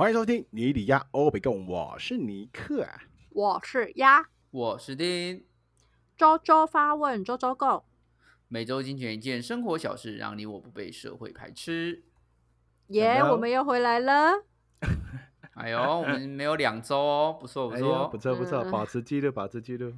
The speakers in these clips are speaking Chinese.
欢迎收听尼里亚欧北共，我是尼克。我是鸭，我是丁，周周发问，周周 go。每周精选一件生活小事，让你我不被社会排斥。耶、我们又回来了。哎呦，我们没有两周哦，不错不错不。错不错，嗯保持记录，保持记录。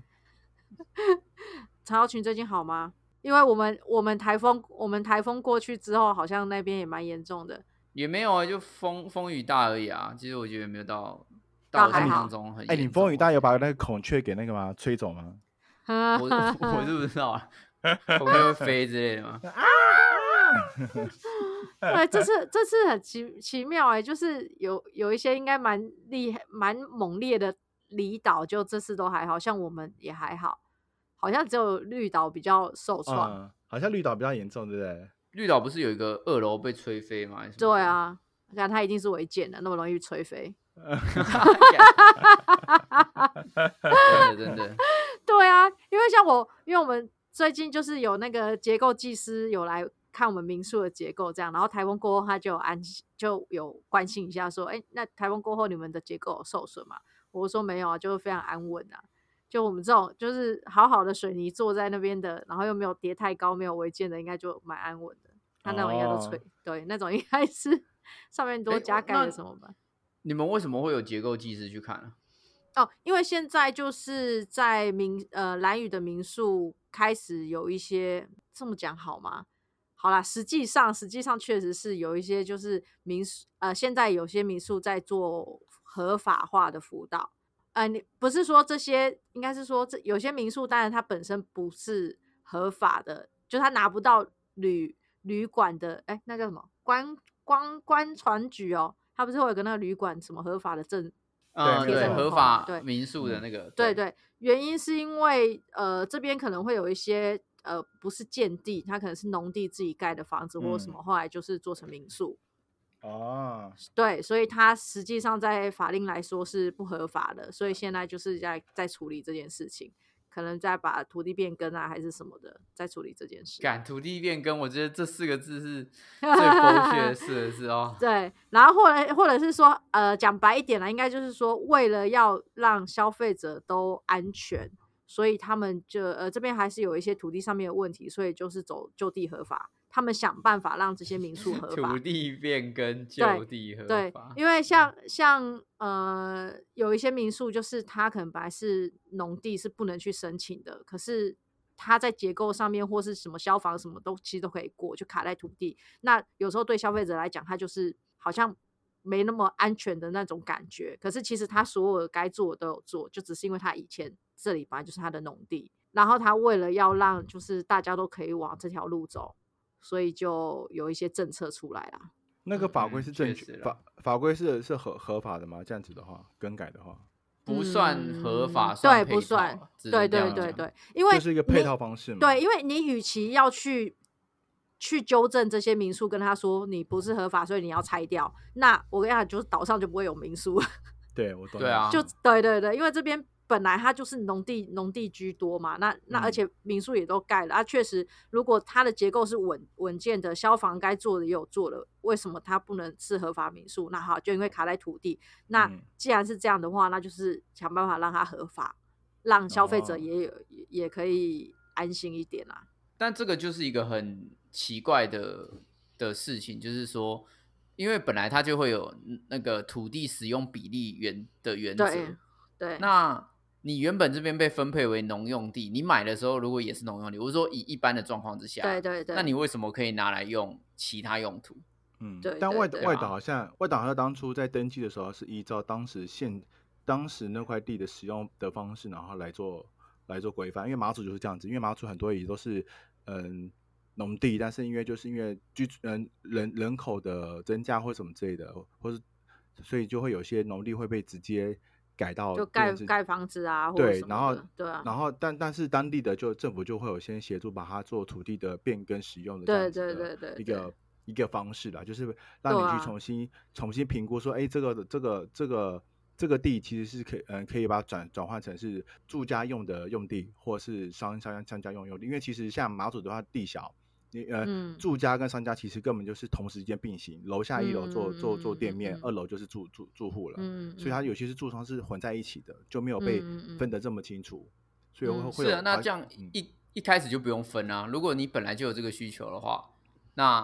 曹耀群最近好吗？因为我们我们台风我们台风过去之后，好像那边也蛮严重的。也没有啊，就风风雨大而已啊。其实我觉得没有到到我想倒还好象中很哎，你严重风雨大有把那个孔雀给那个吗？吹走吗？我我是不知道啊，孔雀会飞之类的吗？对，这次这次很奇奇妙哎、就是有有一些应该蛮厉害、蛮猛烈的离岛，就这次都还好，像我们也还好，好像只有绿岛比较受创。嗯，好像绿岛比较严重，对不对？绿岛不是有一个二楼被吹飞吗？对，啊，看它一定是违建的，那么容易吹飞。真的真的，对啊，因为像我，因为我们最近就是有那个结构技师有来看我们民宿的结构，这样，然后台风过后他就有安就有关心一下，说，哎，那台风过后你们的结构有受损吗？我说没有啊，就是非常安稳啊。就我们这种就是好好的水泥坐在那边的，然后又没有叠太高，没有违建的，应该就蛮安稳的。他那种应该都吹，哦对，那种应该是上面多加盖那了什么吧。你们为什么会有结构技师去看啊？哦，因为现在就是在民呃蓝屿的民宿开始有一些这么讲好吗？好啦，实际上实际上确实是有一些就是民宿呃，现在有些民宿在做合法化的辅导。呃，你不是说这些，应该是说这有些民宿，当然它本身不是合法的，就它拿不到旅旅馆的，哎，那叫什么观光观船局哦，它不是会有个那个旅馆什么合法的证嗯，对，合法对民宿的那个，对对，原因是因为呃这边可能会有一些呃不是建地，它可能是农地自己盖的房子或者什嗯么，后来就是做成民宿。哦，对，所以它实际上在法令来说是不合法的，所以现在就是在在处理这件事情，可能在把土地变更啊还是什么的，在处理这件事。敢土地变更，我觉得这四个字是 最剥削的四个字哦。对，然后或者或者是说，呃，讲白一点啦，应该就是说，为了要让消费者都安全，所以他们就呃这边还是有一些土地上面的问题，所以就是走就地合法，他们想办法让这些民宿合 法土。地变更，就地合对法，。因为像像呃有一些民宿，就是它可能本来是农地是不能去申请的，可是它在结构上面或是什么消防什么都其实都可以过，就卡在土地。那有时候对消费者来讲，它就是好像没那么安全的那种感觉。可是其实他所有的该做的都有做，就只是因为他以前这里本来就是他的农地，然后他为了要让就是大家都可以往这条路走，所以就有一些政策出来啦。那个法规嗯是正确，确实啦法法规是是合合法的吗？这样子的话，更改的话，不算合法，嗯对，不算对对对对，因为这是一个配套方式嘛？对，因为你与其要去去纠正这些民宿，跟他说你不是合法，所以你要拆掉，那我跟你讲，就是岛上就不会有民宿，对，我懂。对啊就对对对，因为这边本来它就是农地农地居多嘛，那那而嗯且民宿也都盖了，啊，确实如果它的结构是稳稳健的，消防该做的也有做了，为什么它不能是合法民宿？那好，就因为卡在土地，那嗯既然是这样的话，那就是想办法让它合法，让消费者哦也有、也也可以安心一点啦。但这个就是一个很奇怪的的事情，就是说，因为本来它就会有那个土地使用比例原的原则，对对，那你原本这边被分配为农用地，你买的时候如果也是农用地，我是说以一般的状况之下，对对对，那你为什么可以拿来用其他用途？嗯，对但外外岛好像外岛好像当初在登记的时候是依照当时现当时那块地的使用的方式，然后来做来做规范。因为马祖就是这样子，因为马祖很多也都是嗯农地，但是因为就是因为居嗯人人口的增加或什么之类的，或是所以就会有些农地会被直接改到就盖盖房子啊，对然后对啊，然后但但是当地的就政府就会有先协助把它做土地的变更使用的对对对对对一个一个方式啦，就是让你去重新、重新评估说，哎，这个这个这个这个地其实是可以嗯可以把它转转换成是住家用的用地，或是商商商家用用地，因为其实像马祖的话地小，你呃、嗯住家跟商家其实根本就是同时间并行，楼下一楼做、嗯做做店面，二楼就是住住住户了，嗯，所以它有些是住商是混在一起的，就没有被分得这么清楚，所以会是啊，那这样嗯一一开始就不用分啊。如果你本来就有这个需求的话，那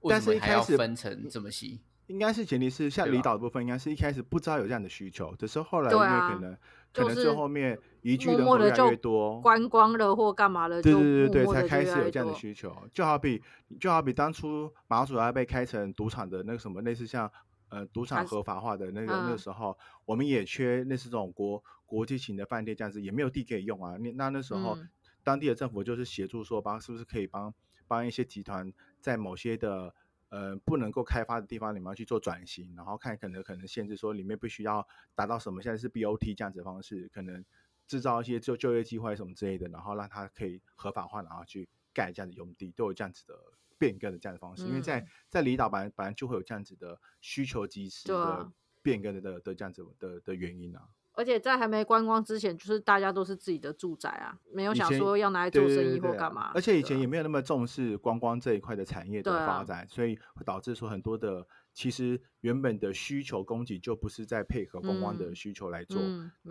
为但什么还要分成这么细？应该是前提是像离岛的部分，应该是一开始不知道有这样的需求，只是后来因为可能、就是可能最后面移居的人口越来越多，观光了或干嘛了，对对对对，才开始有这样的需求。就好比就好比当初马祖要被开成赌场的那个什么，类似像呃赌场合法化的那个、那个嗯时候，我们也缺类似这种国国际型的饭店这样子，也没有地可以用啊。那那那时候、嗯当地的政府就是协助说，帮是不是可以帮帮一些集团在某些的。呃，不能够开发的地方，你们要去做转型，然后看可能可能限制说里面必须要达到什么，现在是 BOT 这样子的方式，可能制造一些就就业机会什么之类的，然后让它可以合法化，然后去盖这样的用地，都有这样子的变更的这样的方式。因为在嗯在离岛本来本来就会有这样子的需求及时的变更的的的这样子的的原因啊。而且在还没观光之前，就是大家都是自己的住宅啊，没有想说要拿来做生意对对啊或干嘛。而且以前也没有那么重视观光这一块的产业的发展，所以会导致说很多的其实原本的需求供给就不是在配合观光的嗯需求来做。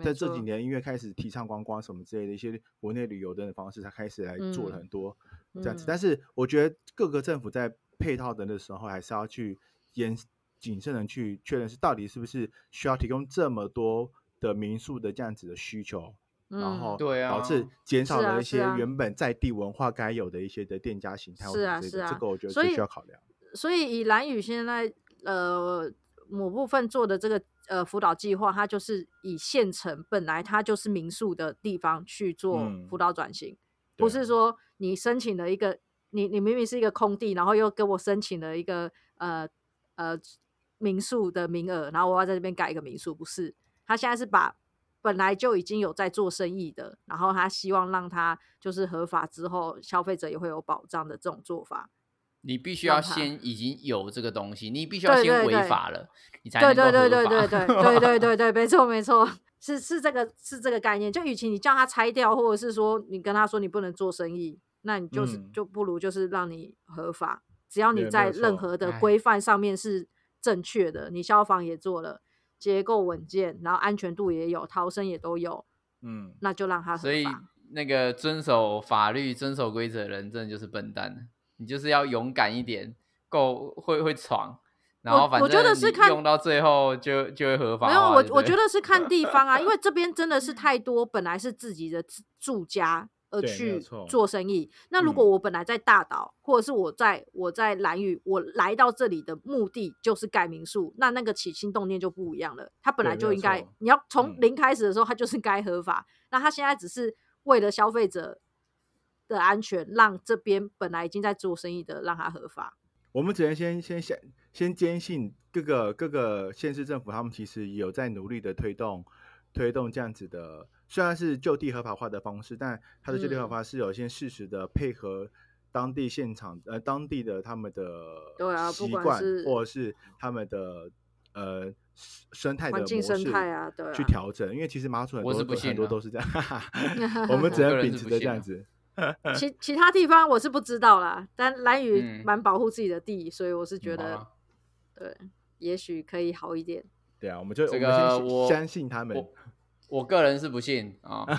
在这几年，因为开始提倡观光什么之类的一些国内旅游的方式，才开始来做了嗯很多这样子。嗯但是我觉得各个政府在配套的的时候，还是要去严谨慎的去确认是到底是不是需要提供这么多的民宿的这样子的需求，然嗯后对啊导致啊减少了一些原本在地文化该有的一些的店家形态或是啊是啊这个我觉得是需要考量。所以以蓝宇现在呃某部分做的这个呃辅导计划，它就是以县城本来它就是民宿的地方去做嗯辅导转型，不是说你申请了一个你你明明是一个空地，然后又给我申请了一个呃呃民宿的名额，然后我要在这边改一个民宿，不是，他现在是把。本来就已经有在做生意的，然后他希望让他就是合法之后，消费者也会有保障的这种做法。你必须要先已经有这个东西，你必须要先违法了，你才对对对对对对对对对对，没错没错，是是这个是这个概念。就与其你叫他拆掉，或者是说你跟他说你不能做生意，那你就是、嗯就不如就是让你合法，只要你在任何的哎规范上面是正确的，你消防也做了，结构稳健，然后安全度也有，逃生也都有，嗯，那就让他合所以。那个遵守法律、遵守规则的人，真的就是笨蛋。你就是要勇敢一点，够会会闯，然后反我我觉得正你是看用到最后就就会合法没有，我我觉得是看地方啊，因为这边真的是太多本来是自己的住家而去做生意。那如果嗯我本来在大岛，或者是我在我在兰屿，我来到这里的目的就是盖民宿，那那个起心动念就不一样了。他本来就应该，你要从嗯零开始的时候，他就是该合法。那他现在只是为了消费者的安全，让这边本来已经在做生意的让他合法。我们只能先先先先坚信各个各个县市政府，他们其实有在努力的推动推动这样子的，虽然是就地合法化的方式，但它的就地合嗯法是有一些适时的配合当地现场呃当地的他们的对啊不习惯管是或者是他们的呃生生态的环境模式生态啊对去啊调整，因为其实马祖很多我是不都很多都是这样，我们只能秉持着这样子。其其他地方我是不知道啦，但蓝屿嗯蛮保护自己的地，所以我是觉得、对，也许可以好一点。对啊，我们就这我们我相信他们。我我个人是不信啊。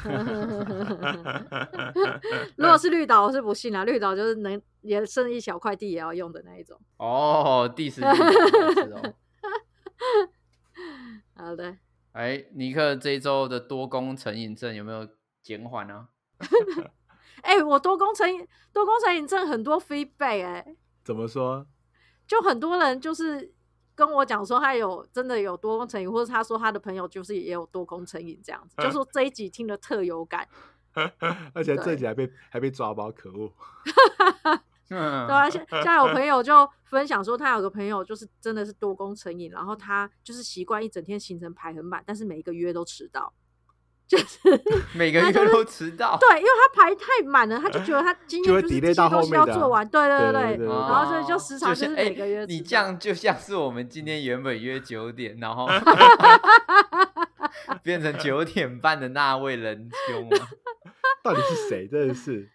如果是绿岛，我是不信啊。绿岛就是能也剩一小块地也要用的那一种。哦，第十哦。好的，哎，尼克这一周的多功成瘾症有没有减缓啊？哎、我多工成瘾多工成瘾症很多 feedback 哎、怎么说？就很多人就是跟我讲说他有真的有多功成瘾，或者他说他的朋友就是也有多功成瘾这样子，就说 这一集听的特有感。而且这一集还被还被抓包，可恶！嗯对啊，现现在有朋友就分享说，他有个朋友就是真的是多功成瘾，然后他就是习惯一整天行程排很满，但是每一个约都迟到，就是每个月都迟到。对，因为他排太满了，他就觉得他 今天就是这些到东西要做完，对对对对然后所以就哦时常就是每个月哎你这样就像是我们今天原本约九点，然后 变成九点半的那位仁兄啊。到底是谁？真的是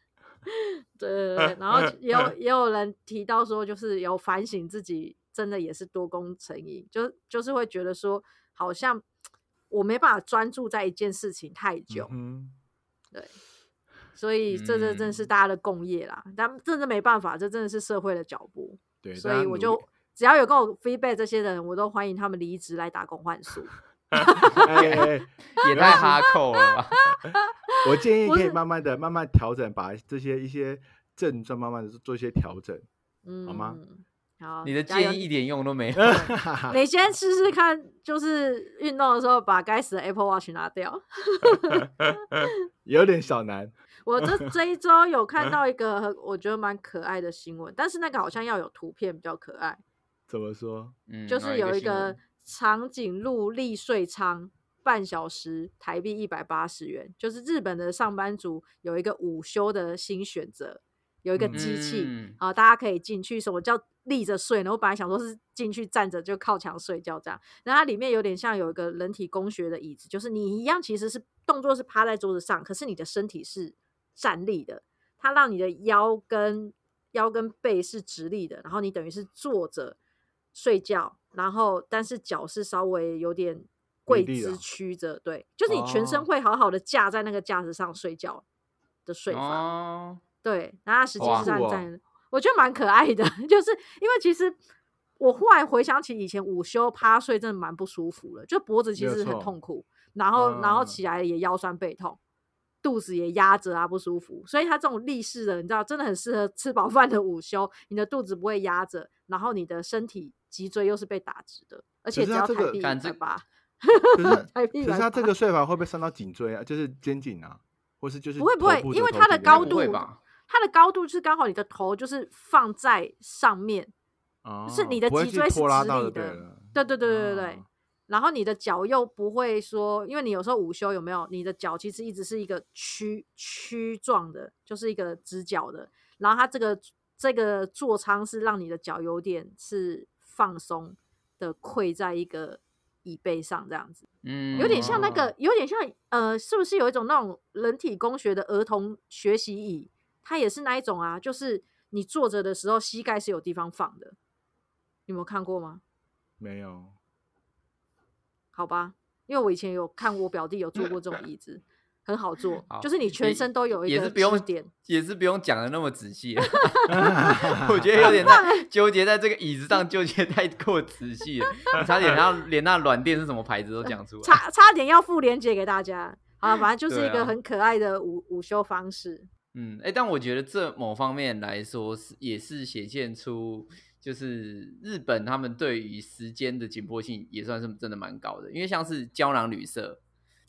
对对对，然后也有也有人提到说，就是有反省自己，真的也是多功成瘾，就就是会觉得说，好像我没办法专注在一件事情太久，嗯对，所以这这真的是嗯大家的共业啦，但真的没办法，这真的是社会的脚步，对，所以我就只要有跟我 feedback 这些人，我都欢迎他们离职来打工换宿。也太哈扣了？我建议可以慢慢的、慢慢调整，把这些一些症状慢慢的做一些调整。嗯，好吗？好，你的建议一点用都没有。你先试试看，就是运动的时候把该死的 Apple Watch 拿掉。有点小难。我这这一周有看到一个我觉得蛮可爱的新闻，但是那个好像要有图片比较可爱，怎么说？嗯，就是有一个长颈鹿利税仓，半小时台币一百八十元，就是日本的上班族有一个午休的新选择，有一个机器嗯啊、大家可以进去。什么叫立着睡呢？我本来想说是进去站着就靠墙睡觉这样，然后它里面有点像有一个人体工学的椅子，就是你一样其实是动作是趴在桌子上，可是你的身体是站立的，它让你的腰跟腰跟背是直立的，然后你等于是坐着睡觉，然后但是脚是稍微有点跪姿曲着，对，就是你全身哦会好好的架在那个架子上睡觉的睡法。哦，对，然后他实际哇是站酷哦。在，我觉得蛮可爱的，就是因为其实我忽然回想起以前午休趴睡真的蛮不舒服的，就脖子其实很痛。苦，然后、然后嗯起。来也腰酸背痛，肚子也压着啊不舒服，所以他这种立式的，你知道真的很适合吃饱饭的午休，你的肚子不会压着，然后你的身体脊椎又是被打直的，而且只要抬臂一百八，可是台币180可是它这个。睡法会不会伤到颈椎啊？就是肩颈啊，或是就是不会不会因为它的高度？它的高度就是刚好你的头就是放在上面。哦是你的脊椎是直立的对。对对对对对对。哦然后你的脚又不会说，因为你有时候午休有没有？你的脚其实一直是一个曲曲状的，就是一个直角的。然后它这个这个座舱是让你的脚有点是放松的，跪在一个椅背上这样子，嗯，有点像那哦个，有点像呃，是不是有一种那种人体工学的儿童学习椅？它也是那一种啊，就是你坐着的时候膝盖是有地方放的，你有没有看过吗？没有，好吧，因为我以前有看我表弟有坐过这种椅子，很好坐，好就是你全身都有一个也是不用支点。也是不用讲的那么仔细，我觉得有点在 纠结在这个椅子上纠结太过仔细了，你差点要 连那软垫是什么牌子都讲出来。差差点要附链接给大家。啊，反正就是一个很可爱的午午休方式。嗯，哎、但我觉得这某方面来说是也是显现出，就是日本他们对于时间的紧迫性也算是真的蛮高的，因为像是胶囊旅社，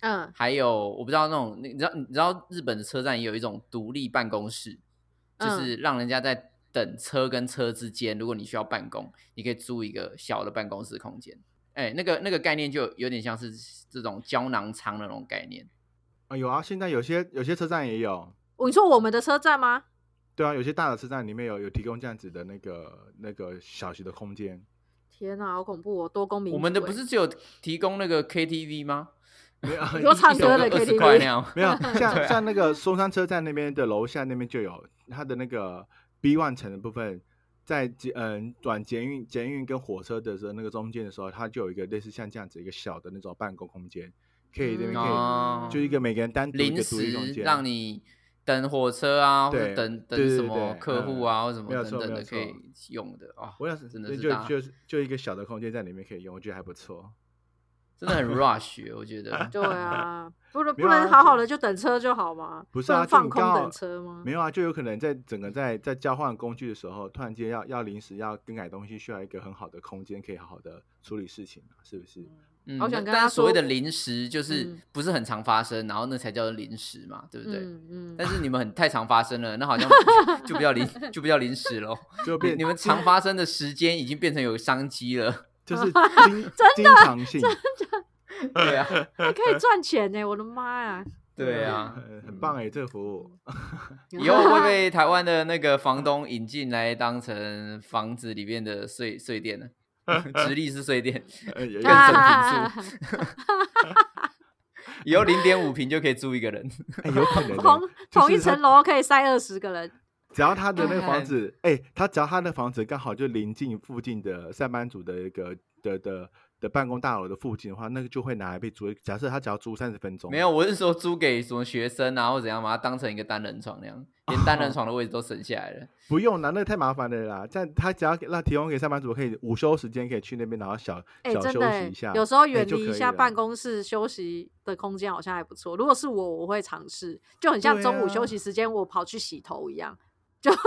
嗯还有我不知道那种，你知道你知道日本的车站也有一种独立办公室，就嗯是让人家在等车跟车之间，如果你需要办公，你可以租一个小的办公室空间。哎、那个那个概念就有点像是这种胶囊仓的那种概念。啊有啊，现在有些有些车站也有，你说我们的车站吗？对啊，有些大的车站里面有有提供这样子的那个那个小型的空间。天哪，好恐怖哦！多公民，我们的不是只有提供那个 KTV 吗？没有，你说唱歌的 KTV 块那样。没有，像啊像那个松山车站那边的楼下那边就有它的那个 B one 层的部分，在捷嗯转捷运捷运跟火车的时候那个中间的时候，它就有一个类似像这样子一个小的那种办公空间，可以那边可以、哦就一个每个人单独一临个独立空时间，让你等火车啊，或者等等什么客户啊，或什么等等的可以用的啊。我想是真的对就就就一个小的空间在里面可以用，我觉得还不错。真的很 rush，我觉得。对啊，不能不能好好的就等车就好吗？不是啊放空等车吗？没有啊，就有可能在整个在在交换工具的时候，突然间要要临时要更改东西，需要一个很好的空间，可以好好的处理事情啊，是不是？嗯，好想跟他但但是所谓的临时就是嗯不是很常发生，然后那才叫做临时嘛，对不对？嗯嗯，但是你们很太常发生了，那好像 就不叫临就不叫临时喽。就变你你们常发生的时间已经变成有商机了。就是 经经常性，对啊，还可以赚钱呢！我的妈呀！对啊，很很棒哎，这个服务。以后会被台湾的那个房东引进来当成房子里面的碎碎店呢？直立式税店，呃，有有更省平 以后零点五平就可以住一个人。哎有可能 欸同就是同一它层楼可以塞二十个人。只要他的那个房子，哎、他只要他的房子刚好就临近附近的上班族的一个的的的办公大楼的附近的话，那个就会拿来被租。假设他只要租三十分钟，没有，我是说租给什么学生啊，或怎样，把它当成一个单人床那样，连单人床的位置都省下来了。不用啦，那个太麻烦了啦。但他只要给让提供给上班族，可以午休时间可以去那边，然后小、哎、小休真的、欸息一下，，有时候哎远离一下办公室休息的空间，好像还不错。如果是我，我会尝试，就很像中午啊休息时间，我跑去洗头一样，就 觉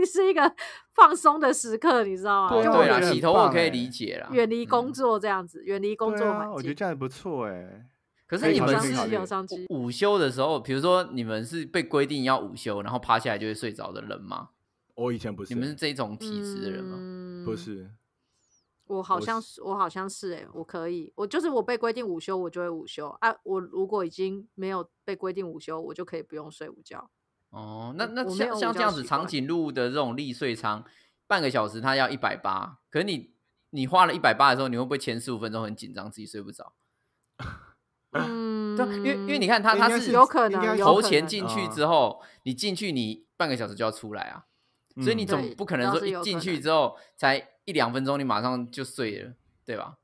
得是一个放松的时刻，你知道吗？对啊洗头我可以理解啦。远离工嗯作这样子，远离工作环境，我觉得。这样也不错哎、可是你们是有商机，午休的时候，比如说你们是被规定要午休，然后趴下来就会睡着的人吗？我以前不是，你们是这种体质的人吗？嗯不，是？我好像是，我好像是哎、我可以，我就是我被规定午休，我就会午休啊。我如果已经没有被规定午休，我就可以不用睡午觉。哦，那那像像这样子长颈鹿的这种立睡舱，半个小时它要一百八，可是你你花了一百八的时候，你会不会前十五分钟很紧张，自己睡不着？嗯，对啊，因为因为你看它它是有可能投有可能钱进去啊之后，你进去你半个小时就要出来啊，所以你嗯总不可能说一进去之后才一两分钟，你马上就睡了，对吧？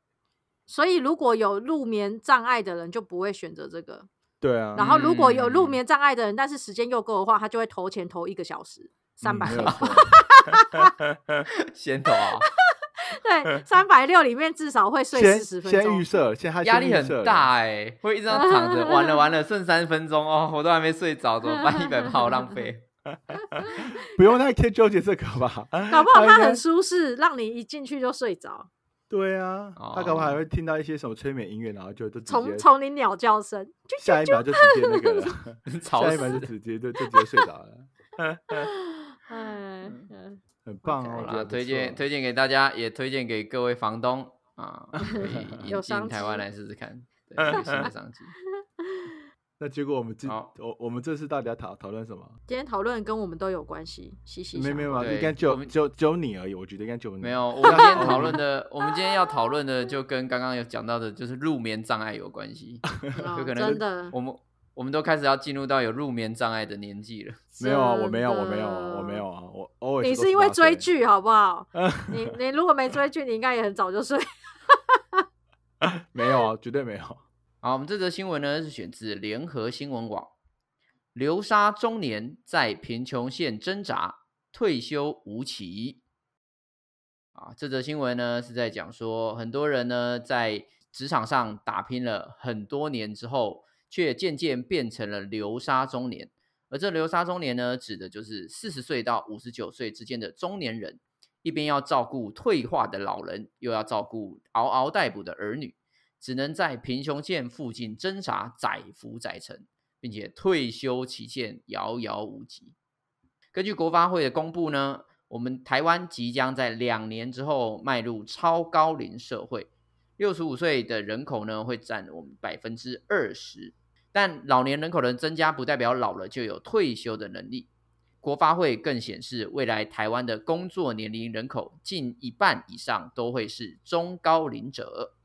所以如果有入眠障碍的人，就不会选择这个。对啊，然后如果有入嗯眠障碍的人，但是时间又够的话，他就会投钱投一个小时，三百六。先投啊，对，三百六里面至少会睡四十分钟先预。设，先他压力很大哎、会一直这样躺着，完了完了，剩三分钟哦，我都还没睡着，怎么办？一百八好浪费。不用太纠结这个吧？搞不好它很舒适，让你一进去就睡着，对啊，他可不好还哦会听到一些什么催眠音乐，然后就就直从接从你鸟叫声，就下一秒就直接那个了，下一秒就！直接就就直接睡着了，哎，嗯很棒哦！好啦，我觉得不推荐错推荐给大家，也推荐给各位房东啊，可以引进台湾机来试试看，对，新的商机。那结果我们今好我我们这次到底要讨讨论什么？今天讨论跟我们都有关系，息息相关。没没有啊，对应该只有我们只有你而已，我觉得应该只有你。没有，我 们今天讨论的，我们今天要讨论的就跟刚刚有讲到的，就是入眠障碍有关系，哦就可能真的我们我们都开始要进入到有入眠障碍的年纪了。没有啊，我真没有，我没有，的我没有啊，我偶尔你是因为追剧好不好？你你如果没追剧，你应该也很早就睡。没有啊，绝对没有。好，我们这则新闻呢是选自联合新闻网，流沙中年在贫穷线挣扎，退休无期。啊，这则新闻呢是在讲说，很多人呢在职场上打拼了很多年之后，却渐渐变成了流沙中年。而这流沙中年呢，指的就是四十岁到五十九岁之间的中年人，一边要照顾退化的老人，又要照顾嗷嗷待哺的儿女，只能在贫穷线附近挣扎，载浮载沉，并且退休期限遥遥无期。根据国发会的公布呢，我们台湾即将在两年之后迈入超高龄社会，六十五岁的人口呢会占我们百分之二十。但老年人口的增加不代表老了就有退休的能力。国发会更显示，未来台湾的工作年龄人口近一半以上都会是中高龄者。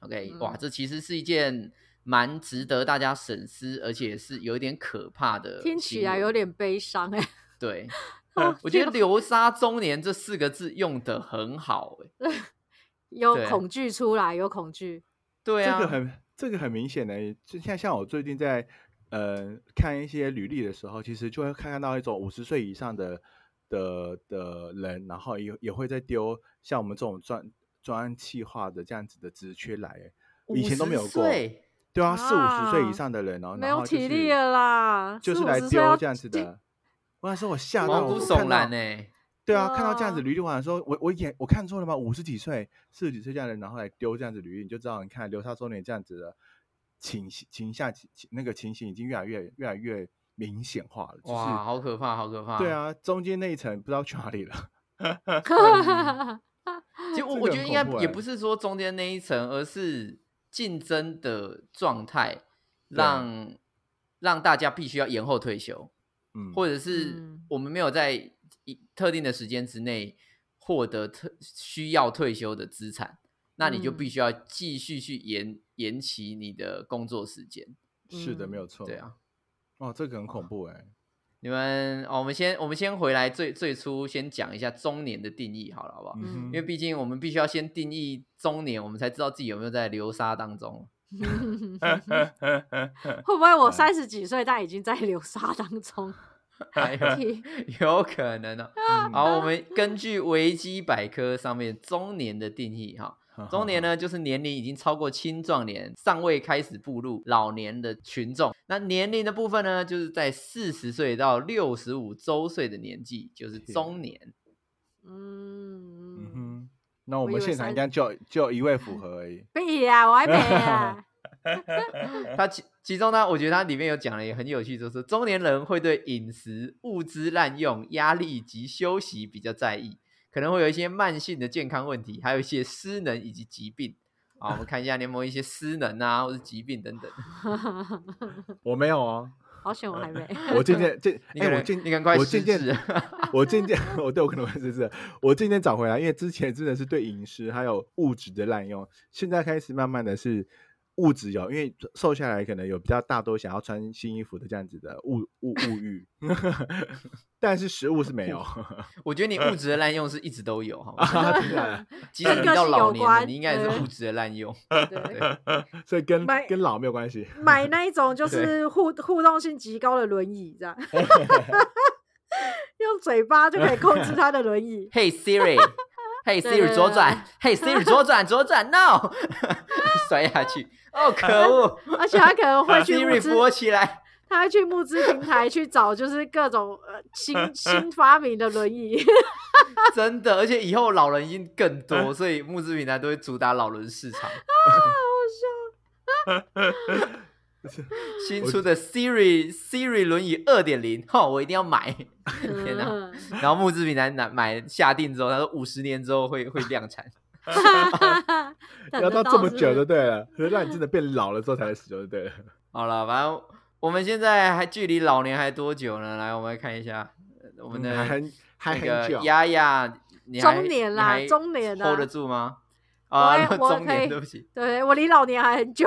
OK，、嗯哇，这其实是一件蛮值得大家审思，而且是有点可怕的。听起来有点悲伤哎、对。哦我觉得“流 沙中年”这四个字用的很好、欸，有恐惧出来，有恐惧。对啊，这个很这个很明显的，就像像我最近在呃看一些履历的时候，其实就会看到一种五十岁以上的的的人，然后也也会在丢像我们这种专专案企划的这样子的职缺来，哎以前都没有50过。对啊，四五十岁啊以上的人，然后没有体力了啦，就是来丢这样子的。我那时候我吓到，毛骨我看悚然到呢、对啊，看到这样子哇履历，我想说，我我眼我看错了吗？五十几岁、四十几岁这样的人，然后来丢这样子履历，你就知道，你看流沙中年这样子的情形倾向情那个情形已经越来越越来越明显化了。就是哇，好可怕，好可怕。对，啊，中间那一层不知道去哪里了。其实我我觉得应该也不是说中间那一层，而是竞争的状态让让大家必须要延后退休，嗯，或者是嗯我们没有在一特定的时间之内获得特需要退休的资产，那你就必嗯须要继续去延延期你的工作时间。是的，嗯没有错。对，啊，哦，这个很恐怖哎。你们哦，我们先我们先回来最最初先讲一下中年的定义好了，好不好？嗯因为毕竟我们必须要先定义中年，我们才知道自己有没有在流沙当中。会不会我三十几岁，但已经在流沙当中？还有有可能呢、嗯好，我们根据维基百科上面中年的定义哈，中年？呢就是年龄已经超过青壮年，尚未开始步入老年的群众。那年龄的部分呢，就是在四十岁到六十五周岁的年纪，就是中年。嗯嗯，哼，那我们现场应该就就一位符合而已。对呀，我还没啊。它其其中呢，我觉得他里面有讲了也很有趣，就是中年人会对饮食、物资滥用、压力及休息比较在意，可能会有一些慢性的健康问题，还有一些失能以及疾病。好，我们看一下你有没有一些失能啊，或者疾病等等。我没有哦，好险我还没。我渐渐渐，哎，我渐你赶快我失渐渐，我渐渐，我对我可能会是是，我渐渐找回来，因为之前真的是对饮食还有物质的滥用，现在开始慢慢的是物质有，因为瘦下来可能有比较大多想要穿新衣服的这样子的物物物欲，但是食物是没有。我觉得你物质的滥用是一直都有，好吗？啊，真的，即使你到老年你应该也是物质的滥用。对，所以跟跟老没有关系。买那一种就是互互动性极高的轮椅，这样用嘴巴就可以控制他的轮椅。Hey Siri，Hey 对 Siri 左转，Hey Siri 左转左转，No，摔下去，哦可恶而且他可能会去，Siri 扶我起来。他会去募资平台去找，就是各种呃新新发明的轮椅。真的，而且以后老人一定更多，所以募资平台都会主打老人市场。新出的 Siri Siri 轮椅二点零，哈，我一定要买！天哪！嗯然后募资平台买买下定之后，他说五十年之后会会量产。要到这么久就对了，让你真的变老了之后才使用就对了。好了，反正我们现在还距离老年还多久呢？来，我们来看一下呃我们的很还那很久。个丫丫，你中年啦中年啦 hold 得住吗？啊，中年，对不起，对我离老年还很久，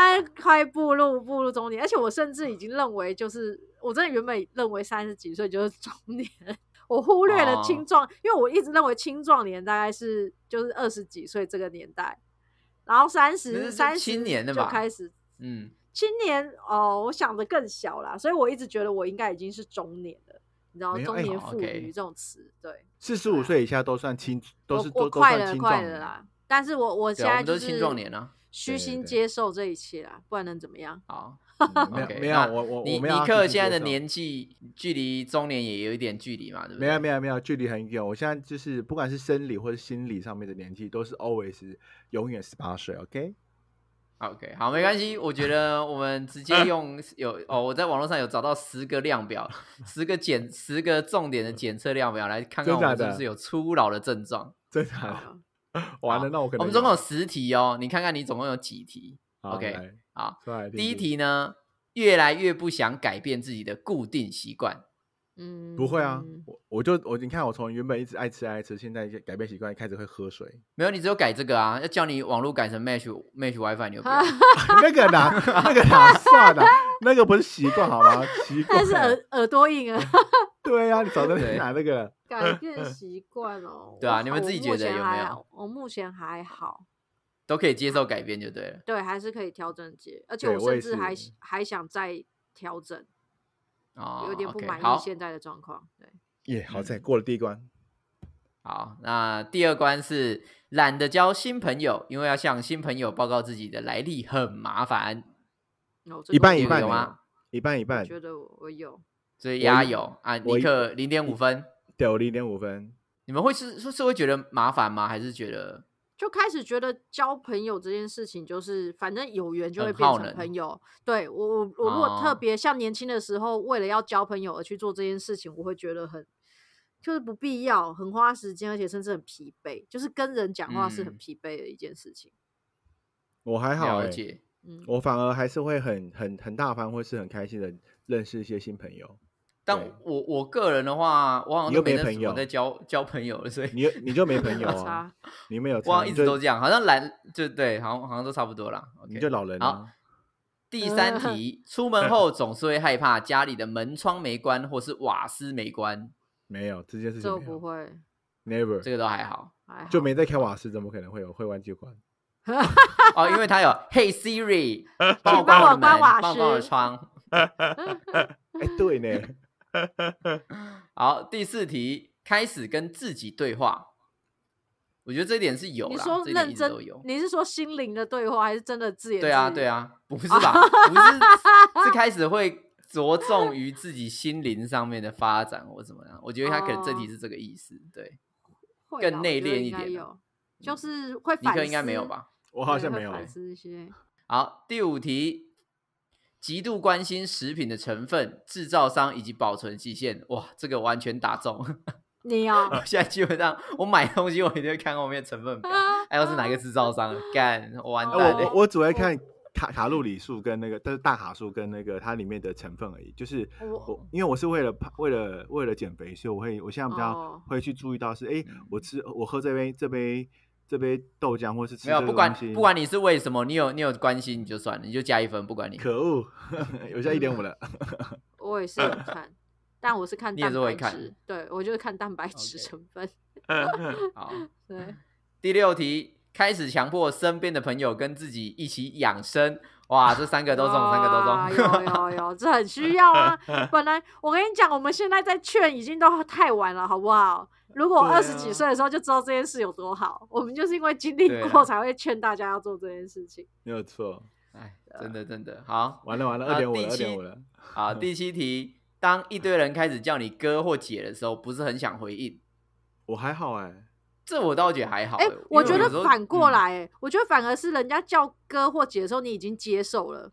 但是快步入步入中年，而且我甚至已经认为，就是我真的原本认为三十几岁就是中年，我忽略了哦。青壮，因为我一直认为青壮年大概是就是二十几岁这个年代，然后三十三十青年就开始？嗯，青年哦，我想的更小啦，所以我一直觉得我应该已经是中年了，你知道中年妇女这种词，对，四十五岁以下都算青，都是都快了算青壮年。快了。啦，但是我我现在就是青壮年啊。虚心接受这一切啦，不然能怎么样？好，嗯没有没有，我我尼我们要尼克现在的年纪距离中年也有一点距离嘛，对不对？没有没有没有，距离很远。我现在就是不管是生理或者心理上面的年纪，都是 always 永远十八岁。OK，OK，好，没关系。我觉得我们直接用 有哦，我在网络上有找到十个量表，十个检十个重点的检测量表，来看看我们是不是有初老的症状。真的假的好 完了，那我可能我们总共有十题哦，你看看你总共有几题好？OK，好，第一题呢，越来越不想改变自己的固定习惯。嗯，不会啊，我我就我你看我从原本一直爱吃爱吃，现在改变习惯，开始会喝水。没有，你只有改这个啊，要叫你网络改成 Mesh Mesh WiFi，你又不要。那个哪那个哪算啊？那个不是习惯好吗？习惯但是耳耳朵硬啊，对啊，你早就对拿那个改变习惯哦。对啊你们自己觉得有没有？我目前还好，都可以接受改变就对了。对，还是可以调整节，而且我甚至还是还想再调整，哦，有点不满意好现在的状况。对，耶，好嗯在过了第一关。好，那第二关是懒得交新朋友，因为要向新朋友报告自己的来历很麻烦，哦，这一半一半有吗？一半一半，我觉得我我有，所以压一有啊，尼克零点五分。对我零点五分。你们会是是是会觉得麻烦吗？还是觉得就开始觉得交朋友这件事情，就是反正有缘就会很变成朋友。对我我我如果特哦别像年轻的时候，为了要交朋友而去做这件事情，我会觉得很就是不必要，很花时间，而且甚至很疲惫。就是跟人讲话是很嗯疲惫的一件事情。我还好哎、了解？嗯，我反而还是会很很很大方，或是很开心的认识一些新朋友。但我我个人的话，我好像你都没朋友在交交朋友了，所以你你就没朋 友啊？你没有，我好像一直都这样，好像懒就对，好像好像都差不多啦。你就老人好啊。第三 题，出门后总是会害怕家里的门窗没关或是瓦斯没关，没有这件事情就不会，，never 这个都还好还好就没在开瓦斯，怎么可能会有会忘记关？哦，因为他有 Hey Siri，帮我关我的门，关瓦帮我关我的斯窗。哎，对呢，好，第四题，开始跟自己对话。我觉得这一点是有啦，你说这一点认真都有，。你是说心灵的对话，还是真的自言对啊，自语对，啊，不是吧？不是，是开始会着重于自己心灵上面的发展或怎么样？我觉得他可能这题哦是这个意思。对，更内敛一点就是会反思。尼克应该没有吧？我好像没有欸。思一些。好，第五题，极度关心食品的成分、制造商以及保存期限。哇，这个完全打中。你哦，我现在基本上我买东西，我一定会看后面成分表，还有是哪个制造商，干我完呃蛋了。我我我只会看 卡卡路里数跟那个，但是大卡数跟那个它里面的成分而已。就是我我因为我是为了怕为了为了减肥，所以我会我现在比较哦会去注意到是，哎、嗯我吃我喝这杯这杯这杯豆浆，或是吃没有，不管不管你是为什么，你有你有关心你就算了，你就加一分，不管你。可恶，有加一点五了。我也是有看，但我是看你也蛋白是会看质，对我就是看蛋白质成分。好，对，第六题，开始强迫身边的朋友跟自己一起养生。哇，这三个都中，三个都哇中。有有有，这很需要啊！本来我跟你讲，我们现在在劝已经都太晚了，好不好？如果二十几岁的时候就知道这件事有多好，我们就是因为经历过才会劝大家要做这件事情。没有错，哎，真的真的好。完了完了，啊二点五了，二点五了。好，第七题，当一堆人开始叫你哥或姐的时候，不是很想回应，我还好哎、这我倒觉得还好欸。哎、我觉得反过嗯来、哎、我觉得反而是人家叫哥或姐的时候，你已经接受了，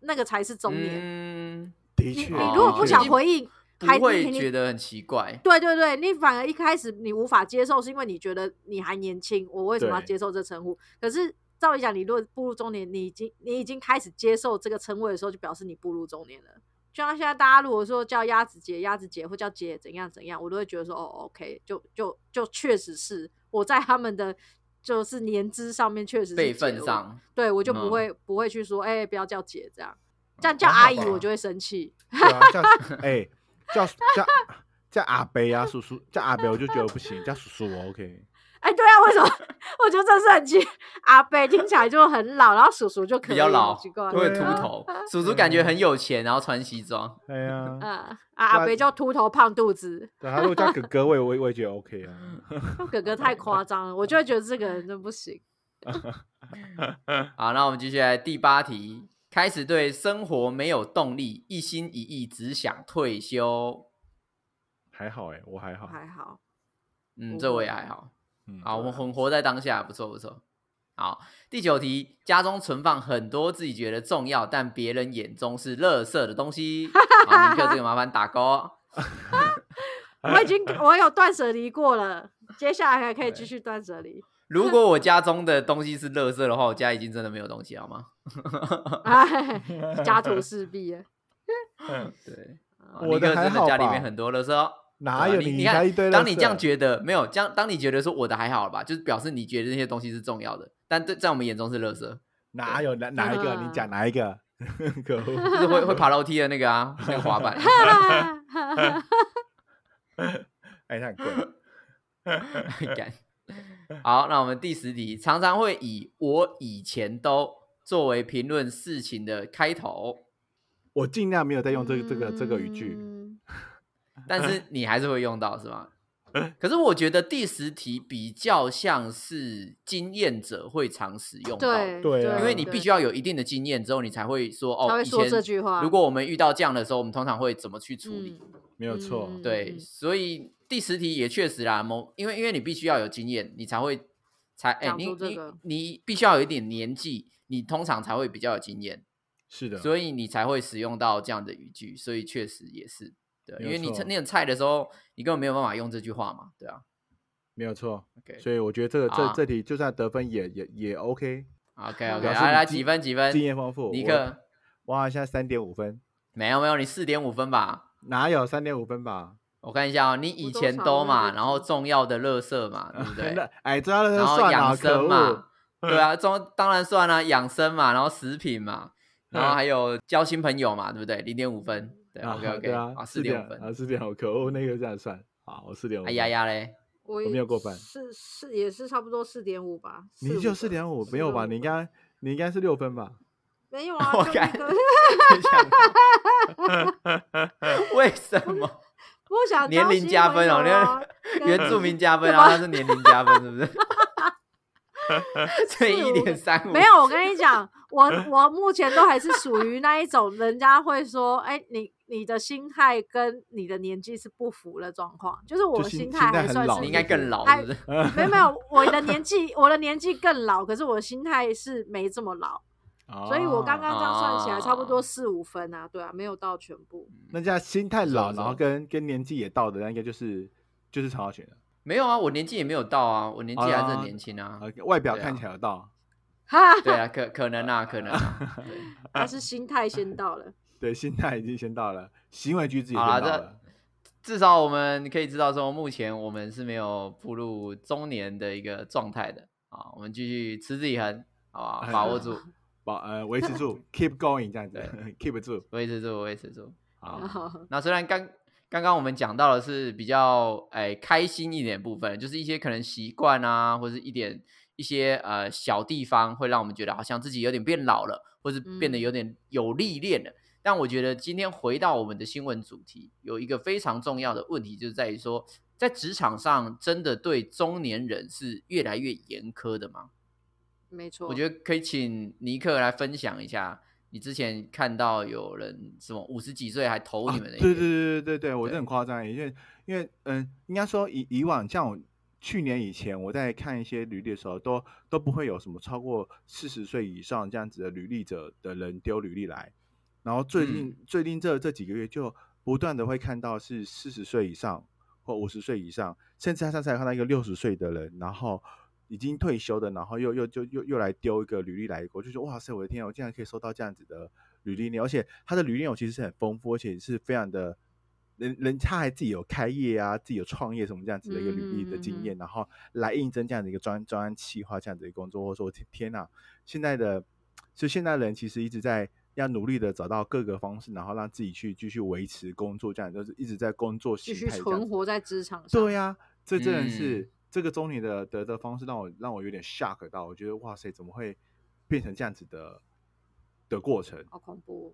那个才是中年。嗯，你的确，你如果不想回应，还不会觉得很奇怪。对对对，你反而一开始你无法接受，是因为你觉得你还年轻，我为什么要接受这称呼？可是照理讲，你如果步入中年，你已经你已经开始接受这个称谓的时候，就表示你步入中年了。就像现在大家如果说叫鸭子姐、鸭子姐或叫姐怎样怎样，我都会觉得说哦，OK，就就就确实是我在他们的就是年资上面确实是辈姐我分上，对我就不嗯会、不会去说哎、不要叫姐这样，这样叫阿姨我就会生气。对啊，叫 哎、叫叫叫阿伯啊，叔叔叫阿伯我就觉得不行，叫叔叔我 OK。哎，对啊，为什么？我觉得这是很奇，阿伯听起来就很老，然后叔叔就可以比较老，好奇怪。会对啊秃头。叔叔感觉很有钱，然后穿西装。哎呀，嗯，啊，阿伯就秃头胖肚子，对他如果叫哥哥，我也我也我也觉得 OK 啊。哥哥太夸张了，我就会觉得这个人真不行。好，那我们继续来第八题，开始对生活没有动力，一心一意只想退休。还好哎、我还好。还好，嗯，不这我也还好。嗯，好，我们对啊很活在当下，不错不错。好，第九题，家中存放很多自己觉得重要，但别人眼中是垃圾的东西。好，尼克这个麻烦打勾。哦 我已经我有断舍离过了，接下来还可以继续断舍离。如果我家中的东西是垃圾的话，我家已经真的没有东西，好吗？哎，家徒四壁了。对，啊我的还好吧家里面很多垃圾哦。哪有啊你你看？当你这样觉得没有，这样当你觉得说我的还好了吧，就是表示你觉得那些东西是重要的，但对在我们眼中是垃圾，哪有哪哪一个？你讲哪一个？可恶！就是会会爬楼梯的那个啊，那个滑板。哎，它很贵。干。好，那我们第十题，常常会以“我以前都”作为评论事情的开头，我尽量没有在用这个这个这个语句。嗯 但是你还是会用到，是吗？可是我觉得第十题比较像是经验者会常使用到，对对啊因为你必须要有一定的经验之后，你才会说哦，会说这前句话如果我们遇到这样的时候，我们通常会怎么去处理？嗯没有错。嗯对，所以第十题也确实啦，某因为因为你必须要有经验，你才会才哎、讲你你你必须要有一点年纪，你通常才会比较有经验，是的。所以你才会使用到这样的语句，所以确实也是对，因为你你很菜的时候，你根本没有办法用这句话嘛，对啊没有错。，OK 所以我觉得这个这这题就算得分也也也 OK。OK OK，来来几分几分？经验丰富。我尼克哇，现在三点五分，没有没有，你四点五分吧？哪有三点五分吧？我看一下哦，你以前都嘛，然后重要的垃圾嘛，对不 对？那哎，这样然后算啊，可养生嘛，对啊，中当然算了、养生嘛，然后食品嘛，然后还有交新朋友嘛，对不对？零点五分，对啊，OK OK，啊，啊，四四点分，啊，四点好，可恶，那个这样算，好，我四点五，哎呀，呀嘞，我我没有过半是是也是差不多四点五吧。你就四点五，没有吧？你应该你应该是六分吧？没有啊？我看就那个 为什么？不想年龄加分哦友啊跟原住民加分，然后他是年龄加分，是不是？所以一四点三五没有，我跟你讲，我我目前都还是属于那一种，人家会说，哎、你你的心态跟你的年纪是不符的状况，就是我的心心态还算是你应该更老，还是是？没有没有，我的年 纪我的年纪更老，可是我的心态是没这么老，所以我刚刚这样算起来差不多哦四五分啊，对啊，没有到全部。那这样心态老，然后跟跟年纪也到的，那应该就是就是曹浩选的，没有啊，我年纪也没有到啊，我年纪还是年轻啊。呃，外表看起来有到，哈，对啊，可可能啊，可能 他是心态先到了。对，心态已经先到了，行为举止也到了，至少我们可以知道说，目前我们是没有步入中年的一个状态的啊。我们继续持之以恒，好不好？哎把握住，保呃维持住，keep going 这样子，keep 住，维持住，维持住。好，那虽然刚刚刚我们讲到的是比较哎开心一点的部分，就是一些可能习惯啊，或者是一点一些呃小地方会让我们觉得好像自己有点变老了，或是变得有点有历练了。但我觉得今天回到我们的新闻主题，有一个非常重要的问题，就是在于说，在职场上真的对中年人是越来越严苛的吗？没错，我觉得可以请尼克来分享一下，你之前看到有人什么五十几岁还投你们的、啊对对对对对对，我对这很夸张，因为因为嗯，应该说以以往像我去年以前我在看一些履历的时候，都都不会有什么超过四十岁以上这样子的履历者的人丢履历来，然后最近、最近这这几个月就不断的会看到是四十岁以上或五十岁以上，甚至他上次还看到一个六十岁的人，然后。已经退休的，然后又又就又又来丢一个履历来，我就说哇塞，我的天啊，我竟然可以收到这样子的履历内容，而且他的履历内容其实是很丰富，而且是非常的，人人他还自己有开业啊，自己有创业什么这样子的一个履历的经验，然后来应征这样的一个专专案企划这样子的一个工作，或者说天天呐，现在的就现在人其实一直在要努力的找到各个方式，然后让自己去继续维持工作，这样就是一直在工作继续存活在职场上。对呀、这真的是、嗯这个中年的得的方式让我让我有点 shock 到，我觉得哇塞，怎么会变成这样子的的过程，好恐怖哦。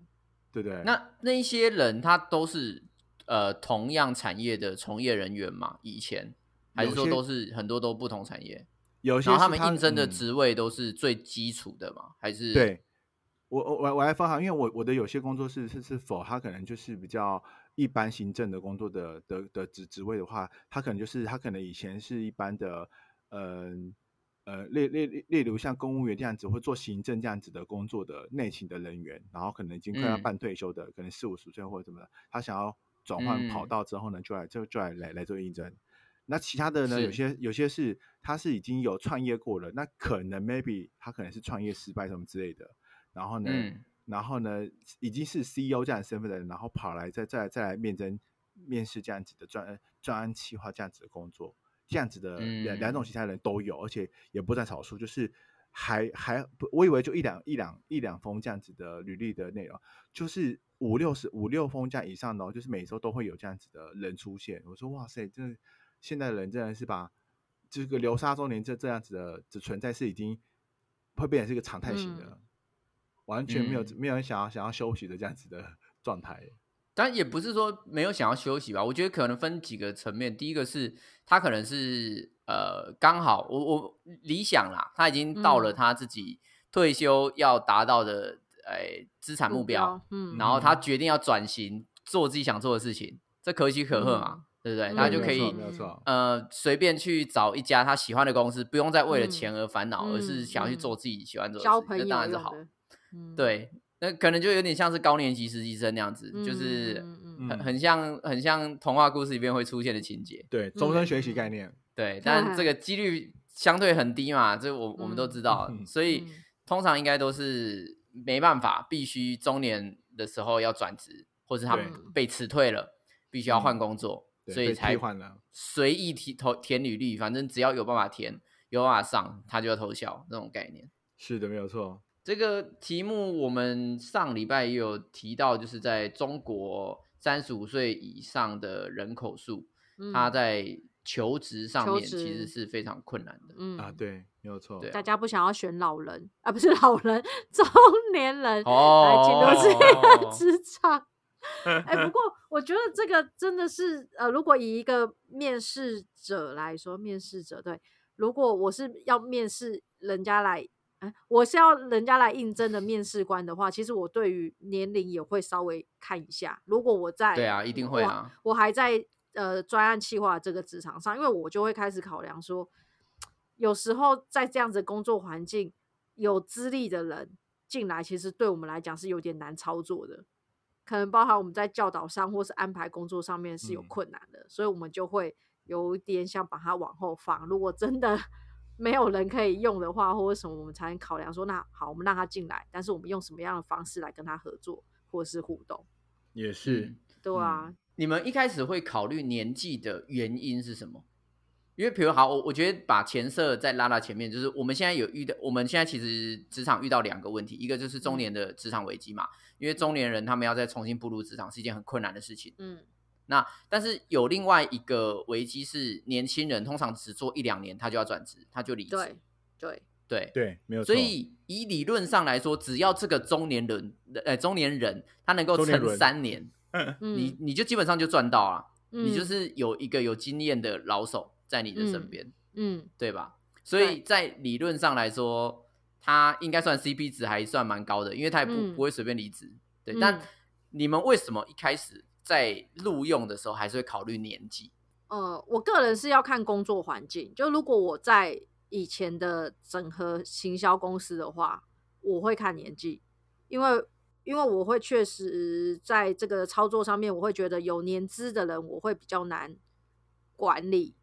对不对？那那一些人他都是呃同样产业的从业人员嘛？以前还是说都是很多都不同产业？有些他是们应征的嗯职位都是最基础的嘛？还是对，我我我我来分享，因为我我的有些工作室是是否他可能就是比较一般行政的工作的的的职职位的话，他可能就是他可能以前是一般的，嗯呃例例例例如像公务员这样子，或做行政这样子的工作的内勤的人员，然后可能已经快要嗯半退休的，可能四五十岁或者什么的，他想要转换跑嗯道之后呢，就来就就来来来做应征。那其他的呢？有些有些是他是已经有创业过了，那可能 maybe 他可能是创业失败什么之类的，然后呢，嗯然后呢，已经是 CEO 这样的身份的人，然后跑来再再再来面征面试这样子的专专案企划这样子的工作，这样子的两、两种嗯其他人都有，而且也不在少数，就是还还不，我以为就一两一两一两封这样子的履历的内容，就是五六十五六封这样以上的、哦，就是每周都会有这样子的人出现。我说哇塞，真的现在的人真的是把这个流沙中年这这样子的的存在是已经会变成是一个常态型的。嗯完全没有、嗯没有人想要想要休息的这样子的 状态。但也不是说没有想要休息吧，我觉得可能分几个层面。第一个是他可能是呃刚好我我理想啦，他已经到了嗯他自己退休要达到的诶资产目标，嗯，然后他决定要转型做自己想做的事情，这可喜可贺嘛，对不对？嗯他就可以。呃随便去找一家他喜欢的公司，不用再为了嗯钱而烦恼，而是嗯想要去嗯做自己喜欢做的事情，那当然是好。对，那可能就有点像是高年级实习生那样子，嗯，就是很很像很像童话故事里面会出现的情节。对，终身学嗯习概念。对，但这个几率相对很低嘛，这我我们都知道，嗯所以嗯通常应该都是没办法，必须中年的时候要转职，或是他们被辞退了，必须要换工作，所以才换了随意提投填履历，反正只要有办法填，有办法上，他就要偷笑那种概念。是的，没有错。这个题目我们上礼拜也有提到，就是在中国三十五岁以上的人口数，嗯他在求职上面其实是非常困难的。嗯啊，对，没有错。对啊大家不想要选老人啊，不是老人，中年人来哦进入这个哦职场。哎、不过 我觉得这个真的是，呃，如果以一个面试者来说，面试者对，如果我是要面试人家来，哎，我是要人家来应征的面试官的话，其实我对于年龄也会稍微看一下。如果我在对啊，一定会我啊。我还在呃专案企划这个职场上，因为我就会开始考量说，有时候在这样子工作环境，有资历的人进来，其实对我们来讲是有点难操作的，可能包含我们在教导上或是安排工作上面是有嗯困难的，所以我们就会有一点想把它往后放。如果真的没有人可以用的话，或者什么，我们才能考量说，那好，我们让他进来，但是我们用什么样的方式来跟他合作或是互动？也是嗯，对啊，你们一开始会考虑年纪的原因是什么？因为比如好，我我觉得把前设再拉到前面，就是我们现在有遇到，我们现在其实职场遇到两个问题，一个就是中年的职场危机嘛，因为中年人他们要再重新步入职场是一件很困难的事情。嗯那但是有另外一个危机是，年轻人通常只做一两年他就要转职，他就离职。对对，对对，没有错。所以以理论上来说，只要这个中年人，呃，中年人他能够撑三年，嗯，你你就基本上就赚到了。你就嗯是有一个有经验的老手在你的身嗯边，嗯对吧？所以在理论上来说，他应该算 CP 值还算蛮高的，因为他也不、嗯不会随便离职。对，嗯但你们为什么一开始在录用的时候还是会考虑年纪？呃，我个人是要看工作环境。就如果我在以前的整合行销公司的话，我会看年纪，因为因为我会确实在这个操作上面，我会觉得有年资的人，我会比较难管理。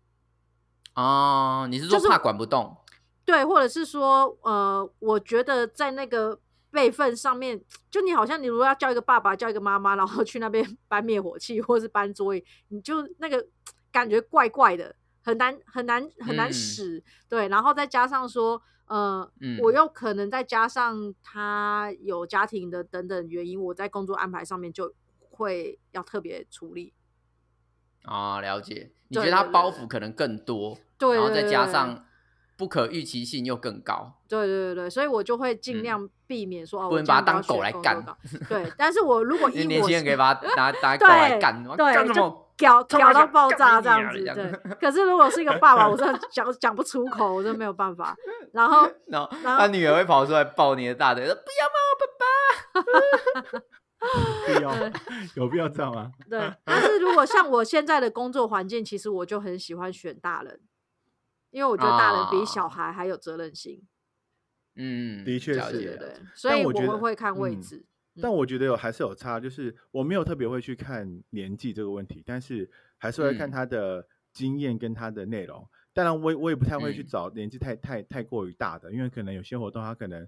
哦，你是就是说怕管不动？对，或者是说，呃，我觉得在那个辈分上面，就你好像你如果要叫一个爸爸，叫一个妈妈，然后去那边 搬灭火器或是搬桌椅，你就那个感觉怪怪的，很难很难很难嗯使。对，然后再加上说，呃，嗯我又可能再加上他有家庭的等等原因，我在工作安排上面就会要特别处理。啊、了解。你觉得他包袱可能更多，对然后再加上不可预期性又更高。对对对对，所以我就会尽嗯量避免说，哦，不我这样要能把它当狗来干岗 对，但是我如果因为以年轻人可以把它拿 拿狗来对干，哇对就干什么？屌屌到爆炸这样子，对。可是如果是一个爸爸，我真的讲讲不出口，我真的没有办法。然后然后然后他女儿会跑出来抱你的大腿，说不要嘛，爸爸必要有必要这样吗？对，但是如果像我现在的工作环境，其实我就很喜欢选大人，因为我觉得大人比小啊孩还有责任心。嗯，的确是对所以我觉得会看位嗯置。但我觉得有还是有差，就是我没有特别会去看年纪这个问题，但是还是会看嗯他的经验跟他的内容。当然我也，我也不太会去嗯找年纪太太太过于大的，因为可能有些活动他可能，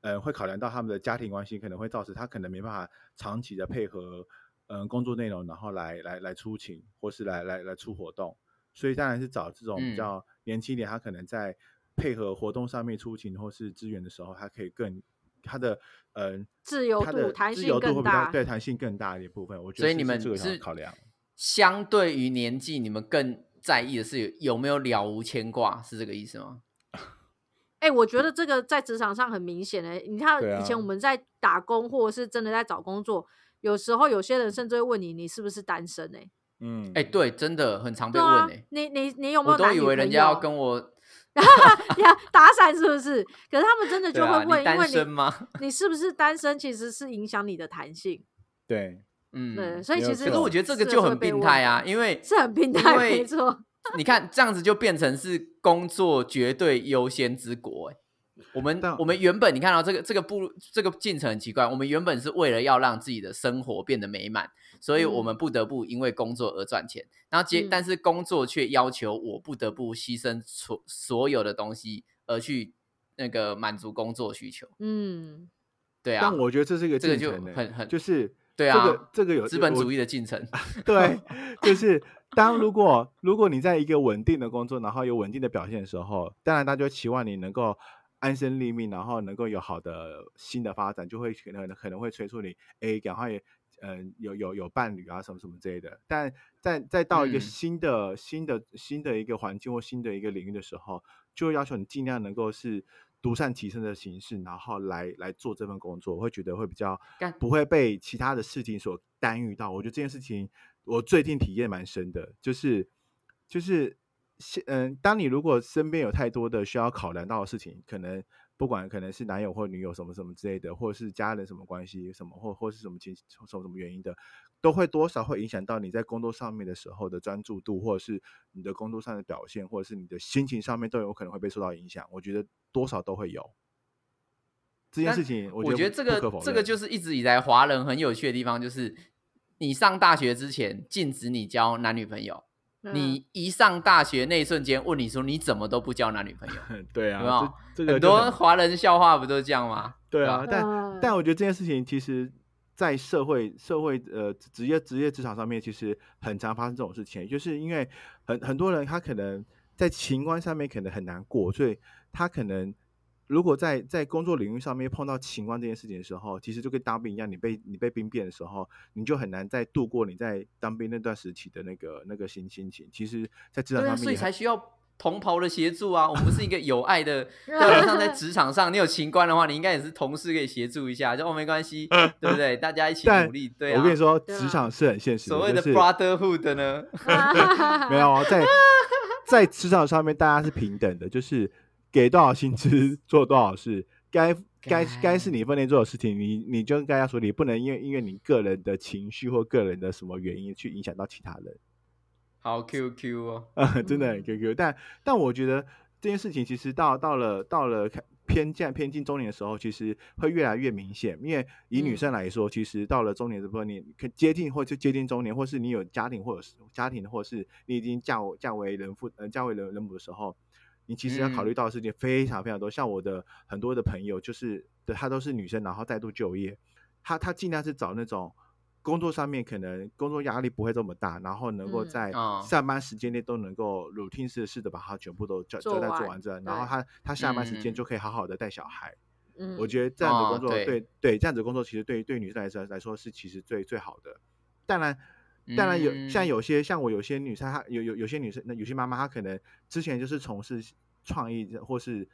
呃，会考量到他们的家庭关系，可能会造成他可能没办法长期的配合，嗯、工作内容，然后来来来出勤或是来来来出活动。所以当然是找这种比嗯较年轻一点，他可能在配合活动上面出勤或是支援的时候，他可以更他的嗯、自由度弹性自由度会比较更大对弹性更大一点部分。我觉得所以你们是考量。相对于年纪，你们更在意的是有有没有了无牵挂，是这个意思吗？哎、我觉得这个在职场上很明显哎、你看以前啊我们在打工，或者是真的在找工作，有时候有些人甚至会问你，你是不是单身哎、嗯，哎、对，真的很常被对啊问哎、，你你你有没我都以为人家要跟我呀打伞是不是？可是他们真的就会问，你单因为身吗？你你是不是单身，其实是影响你的弹性。对，嗯，对，所以其实可是我觉得这个就很病态啊，因为是很病态，没错。你看这样子就变成是工作绝对优先之国、欸。我们我们原本你看到这个这个步这个进程很奇怪，我们原本是为了要让自己的生活变得美满，所以我们不得不因为工作而赚钱，然后接、嗯但是工作却要求我不得不牺牲所所有的东西而去那个满足工作需求。嗯，对啊但，我觉得这是一个这个就很很就是对啊这个这个有资本主义的进程。对，就是当如果如果你在一个稳定的工作，然后有稳定的表现的时候，当然大家就期望你能够安身立命，然后能够有好的新的发展，就会可能可能会催促你，哎，赶快嗯有有有伴侣啊什么什么之类的。但在再到一个嗯新的、新的新的一个环境或新的一个领域的时候，就会要求你尽量能够是独善其身的形式，然后来来做这份工作，我会觉得会比较干不会被其他的事情所干预到。我觉得这件事情我最近体验蛮深的，就是就是现嗯，当你如果身边有太多的需要考量到的事情，可能不管可能是男友或女友什么什么之类的，或者是家人什么关系什么，或或是什么情什么什么原因的，都会多少会影响到你在工作上面的时候的专注度，或者是你的工作上的表现，或者是你的心情上面都有可能会被受到影响。我觉得多少都会有这件事情，我觉得这个这个就是一直以来华人很有趣的地方，就是你上大学之前禁止你交男女朋友，嗯你一上大学那一瞬间问你说你怎么都不交男女朋友，对有有啊，这这个很就多华人笑话不都是这样吗？对啊，但嗯。但我觉得这件事情其实，在社会社会呃职业职业职场上面，其实很常发生这种事情，就是因为很很多人他可能在情关上面可能很难过，所以他可能如果在在工作领域上面碰到情关这件事情的时候，其实就跟当兵一样，你被你被兵变的时候，你就很难再度过你在当兵那段时期的那个那个心心情。其实，在职场上面，所以才需要同袍的协助啊。我们不是一个有爱的，调理上在职场上，你有情关的话，你应该也是同事可以协助一下，就哦没关系，对不对？大家一起努力，对啊。我跟你说，对啊职场是很现实的，所谓的 brotherhood 呢，没有啊，在在职场上面，大家是平等的，就是给多少薪资 做多少事，该该该是你分内做的事情，你你就该要处理，不能因为因为你个人的情绪或个人的什么原因去影响到其他人。好 QQ 哦。啊，真的很嗯 QQ，但但我觉得这件事情其实到到了到了看偏见偏近中年的时候，其实会越来越明显。因为以女嗯生来说，其实到了中年这部分，你可接近或就接近中年，或是你有家庭或者是家庭，或者是你已经嫁嫁为人父呃嫁为人人母的时候，你其实要考虑嗯到的事情非常非常多。像我的很多的朋友，就是对她都是女生，然后再度就业，她她尽量是找那种。工作上面可能工作压力不会这么大，然后能够嗯在哦上班时间内都能够 routine 式式的把它全部都交做交代做完完这，然后对他他下班时间嗯就可以好好的带小孩。嗯我觉得这样的哦工作，对对对，这样子工作其实对对女生来说来说是其实最最好的。当然，当然有像嗯有些像我有些女生，她有有有些女生，那有些妈妈她可能之前就是从事创意或是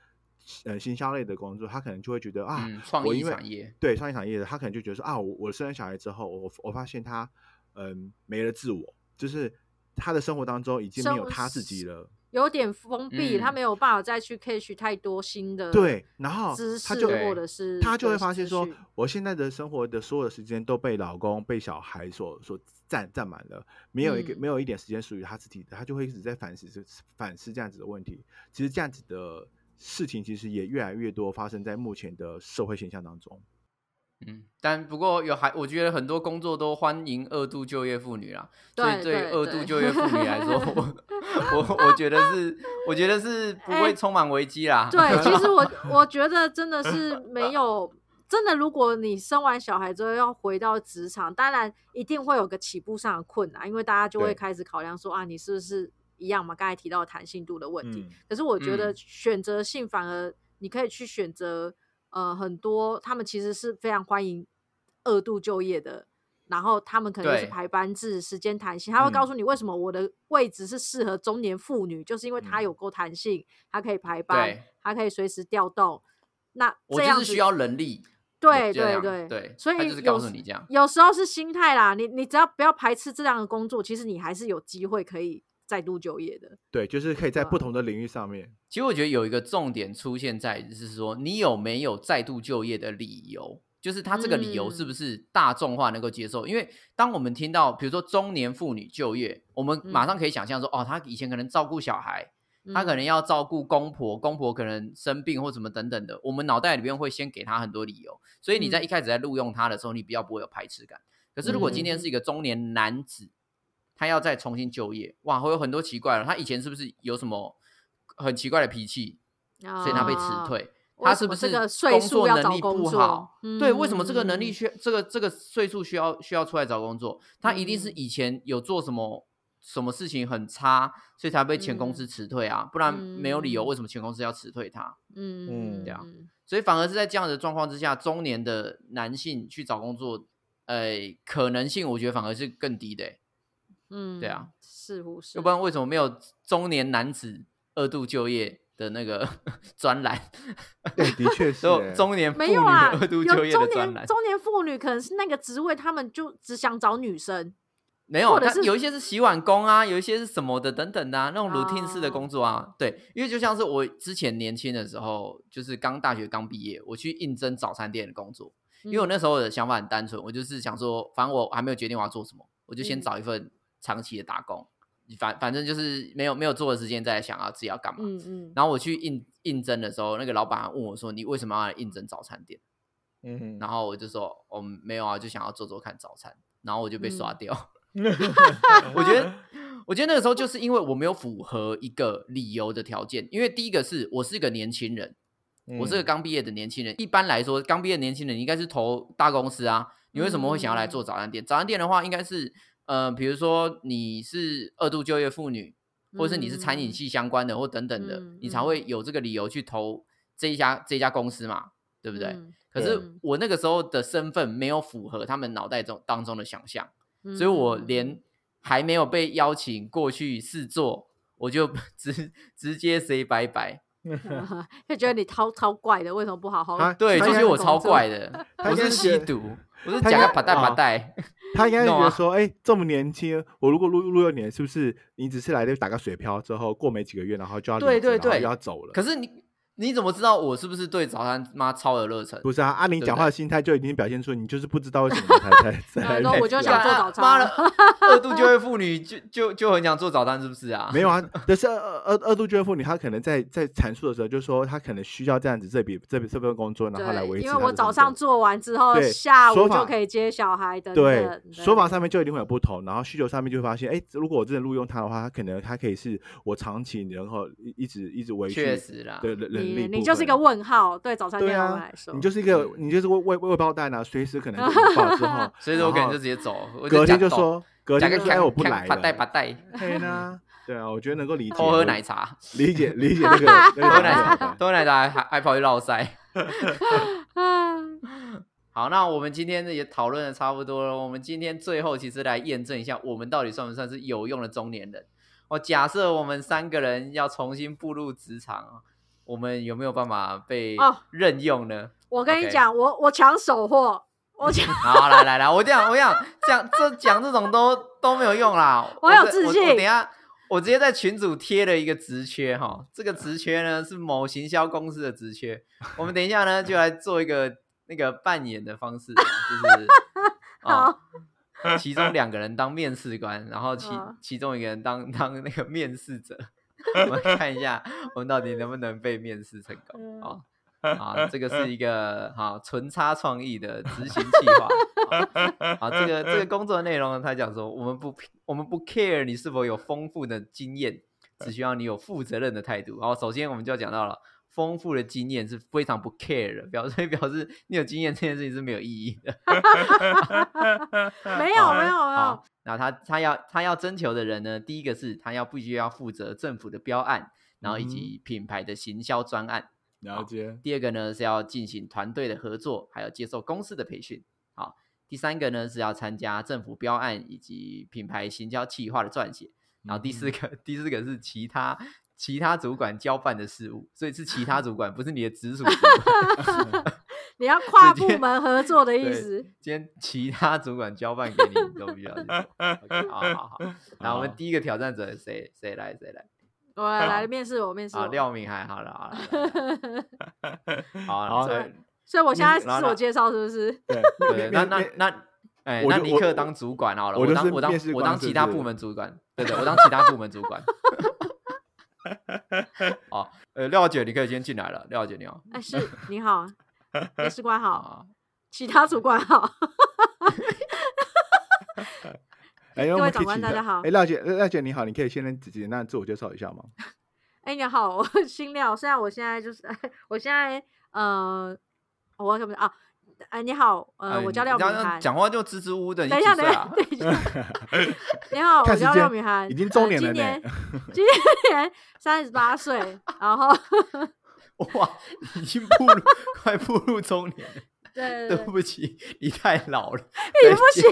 呃行销类的工作，她可能就会觉得啊，嗯，创意我因为产业，对创意产业的，她可能就觉得说啊，我我生了小孩之后，我我发现她嗯没了自我，就是她的生活当中已经没有生她自己了。有点封闭，他嗯没有办法再去 catch 太多新的对，然后知识她就或者是她就会发现说，我现在的生活的所有的时间都被老公、被小孩所所占占满了，没有一个、嗯没有一点时间属于他自己的，她就会一直在反思这反思这样子的问题。其实这样子的事情，其实也越来越多发生在目前的社会现象当中。嗯，但不过有还，我觉得很多工作都欢迎二度就业妇女啦，所以对二度就业妇女来说，我 我我觉得是，我觉得是不哎会充满危机啦。对，其实我 我觉得真的是没有，真的，如果你生完小孩之后要回到职场，当然一定会有个起步上的困难，因为大家就会对开始考量说啊，你是不是一样嘛？刚才提到弹性度的问题。嗯可是我觉得嗯选择性反而你可以去选择，呃，很多他们其实是非常欢迎二度就业的。然后他们可能就是排班制、时间弹性，他会告嗯诉你为什么我的位置是适合中年妇女，就是因为它嗯有够弹性，它可以排班对，它可以随时调动。那这样子就是需要人力，对对对对，所以他就是告有时诉你这样。有时候是心态啦，你你只要不要排斥这样的工作，其实你还是有机会可以再度就业的。对，就是可以在不同的领域上面。其实我觉得有一个重点出现在，就是说你有没有再度就业的理由，就是他这个理由是不嗯是大众化能够接受？因为当我们听到比如说中年妇女就业，我们马上可以想象说，哦，她以前可能照顾小孩，她可嗯能要照顾公婆，公婆可能生病或什么等等的，我们脑袋里面会先给她很多理由，所以你在嗯一开始在录用她的时候，你比较不会有排斥感。可是如果今天嗯是一个中年男子，他要再重新就业，哇，会有很多奇怪了。他以前是不是有什么很奇怪的脾气，所以他被辞啊退？他是不是工作能力不好？对，为什么这个能力嗯需这个这个岁数需要需要出来找工作？他一定是嗯以前有做什么什么事情很差，所以才被前公司嗯辞退啊，不然没有理由嗯为什么前公司要辞退他？嗯，对啊嗯所以反而是在这样的状况之下，中年的男性去找工作，呃，可能性我觉得反而是更低的欸、嗯，对啊，似乎是，要不然为什么没有中年男子二度就业的那个 专栏？对，的确是有欸。中年妇女没有啊，二度有就业中的专栏。年中年妇女可能是那个职位，他们就只想找女生，没有，或者是但有一些是洗碗工啊，有一些是什么的等等的、啊，那种 routine 式的哦工作啊。对，因为就像是我之前年轻的时候，就是刚大学刚毕业，我去应征早餐店的工作，因为我嗯那时候的想法很单纯，我就是想说，反正我还没有决定我要做什么，我就先嗯找一份长期的打工，反反正就是没有没有做的时间再来想要自己要干嘛。嗯嗯，然后我去应应征的时候，那个老板还问我说：“你为什么要来应征早餐店？”嗯然后我就说：“哦，没有啊，就想要做做看早餐。”然后我就被刷嗯掉。我觉得，我觉得那个时候就是因为我没有符合一个理由的条件，因为第一个是我是一个年轻人，我是个刚毕业的年轻人。一般来说，刚毕业的年轻人应该是投大公司啊，你为什么会想要来做早餐店？早餐店的话，应该是呃，比如说你是二度就业妇女，或者是你是餐饮嗯系相关的，或等等的，嗯你才会有这个理由去投这一家这一家公司嘛，对不对？嗯可是嗯我那个时候的身份没有符合他们脑袋中当中的想象，所以我嗯连还没有被邀请过去试做，我就 直直接 say 拜拜。就觉得你超超怪的，为什么不好好？他对，就觉得我超怪的，我是吸毒，我是他应该假个把带把哦带。他应该是觉得说，哎、这么年轻，我如果录录六年，是不是你只是来这打个水漂之后，过没几个月，然后就要离对对对又要走了？可是你你怎么知道我是不是对早餐妈超有热忱？不是啊，啊，你对不对讲话的心态就已经表现出你就是不知道为什么才 才才来然后我就想做早餐妈的啊，二度就业妇女就就就很想做早餐，是不是啊？没有啊，但是二二二度就业妇女，她可能在在阐述的时候，就说她可能需要这样子这笔这笔这份工作，然后来维，持因为我早上做完之后，下午就可以接小孩的对。说法上面就一定会有不同，然后需求上面就会发现，哎，如果我真的录用她的话，她可能她可以是我长期然后一一直一直维持确续实啦，的人人力你你就是一个分问号，对早餐店老板啊来说，你就是一个嗯你就是未未未爆弹啊，随时可能 爆之后，所以说我可能就直接走，我隔天就假说隔天就我不来把带把了，带，对呢，对啊，我觉得能够理解，偷喝奶茶，理解理解那个那个喝奶茶，偷喝奶茶还还跑去绕塞。啊，好，那我们今天也讨论的差不多了。我们今天最后其实来验证一下，我们到底算不算是有用的中年人？我假设我们三个人要重新步入职场，我们有没有办法被哦任用呢？我跟你讲，我我抢手货，我抢，好，来来来，我这样我讲讲这讲这种都都没有用啦。我有这我我自信等一下我直接在群组贴了一个职缺哈，这个职缺呢是某行销公司的职缺。我们等一下呢就来做一个那个扮演的方式，就是 啊、其中两个人当面试官，然后其嗯其中一个人当当那个面试者。我们看一下，我们到底能不能被面试成功嗯啊？啊，这个是一个哈纯差创意的执行计划。啊，啊这个这个工作内容呢，他讲说，我们不我们不 care 你是否有丰富的经验，只需要你有负责任的态度。然后首先我们就要讲到了。丰富的经验是非常不 care 的，表 示表示你有经验这件事情是没有意义的。没有没有没有好，，那他他要他要征求的人呢，第一个是他要必须要负责政府的标案，然后以及品牌的行销专案。了解，第二个呢是要进行团队的合作，还有接受公司的培训。好，第三个呢是要参加政府标案以及品牌行销企划的撰写。然后第四个，第四个是其他其他主管交办的事务，所以是其他主管，不是你的直属主管。你要跨部门合作的意思。今天其他主管交办给你，你都必须要去做。OK，好好好。那我们第一个挑战者谁谁来谁来？我来来面试我，面试啊，我。廖明还好了好了好了，好好了，这所以我现在自我介绍是不是？对对，那那那，哎，那尼克当主管好了，我当我当我当其他部门主管，对对，我当其他部门主管。好，呃，廖姐，你可以先进来了，廖姐你好。哎，是你好，面试官好，啊，其他主管 好。哎，我各位长们可以请他官大家好哎，廖姐，廖姐你好，你可以先简单自我介绍一下吗？哎，你好，我姓廖。虽然我现在就是，我现在呃，我怎么啊？哎，你好，呃，哎我叫廖你这样敏涵。讲话就支支吾吾的，你等一下，等一下。你好，我叫廖间敏涵，已经中呃年了呢今年今年三十八岁，然后哇，已经步入快步入中年了。对对不起，你太老了，你不行，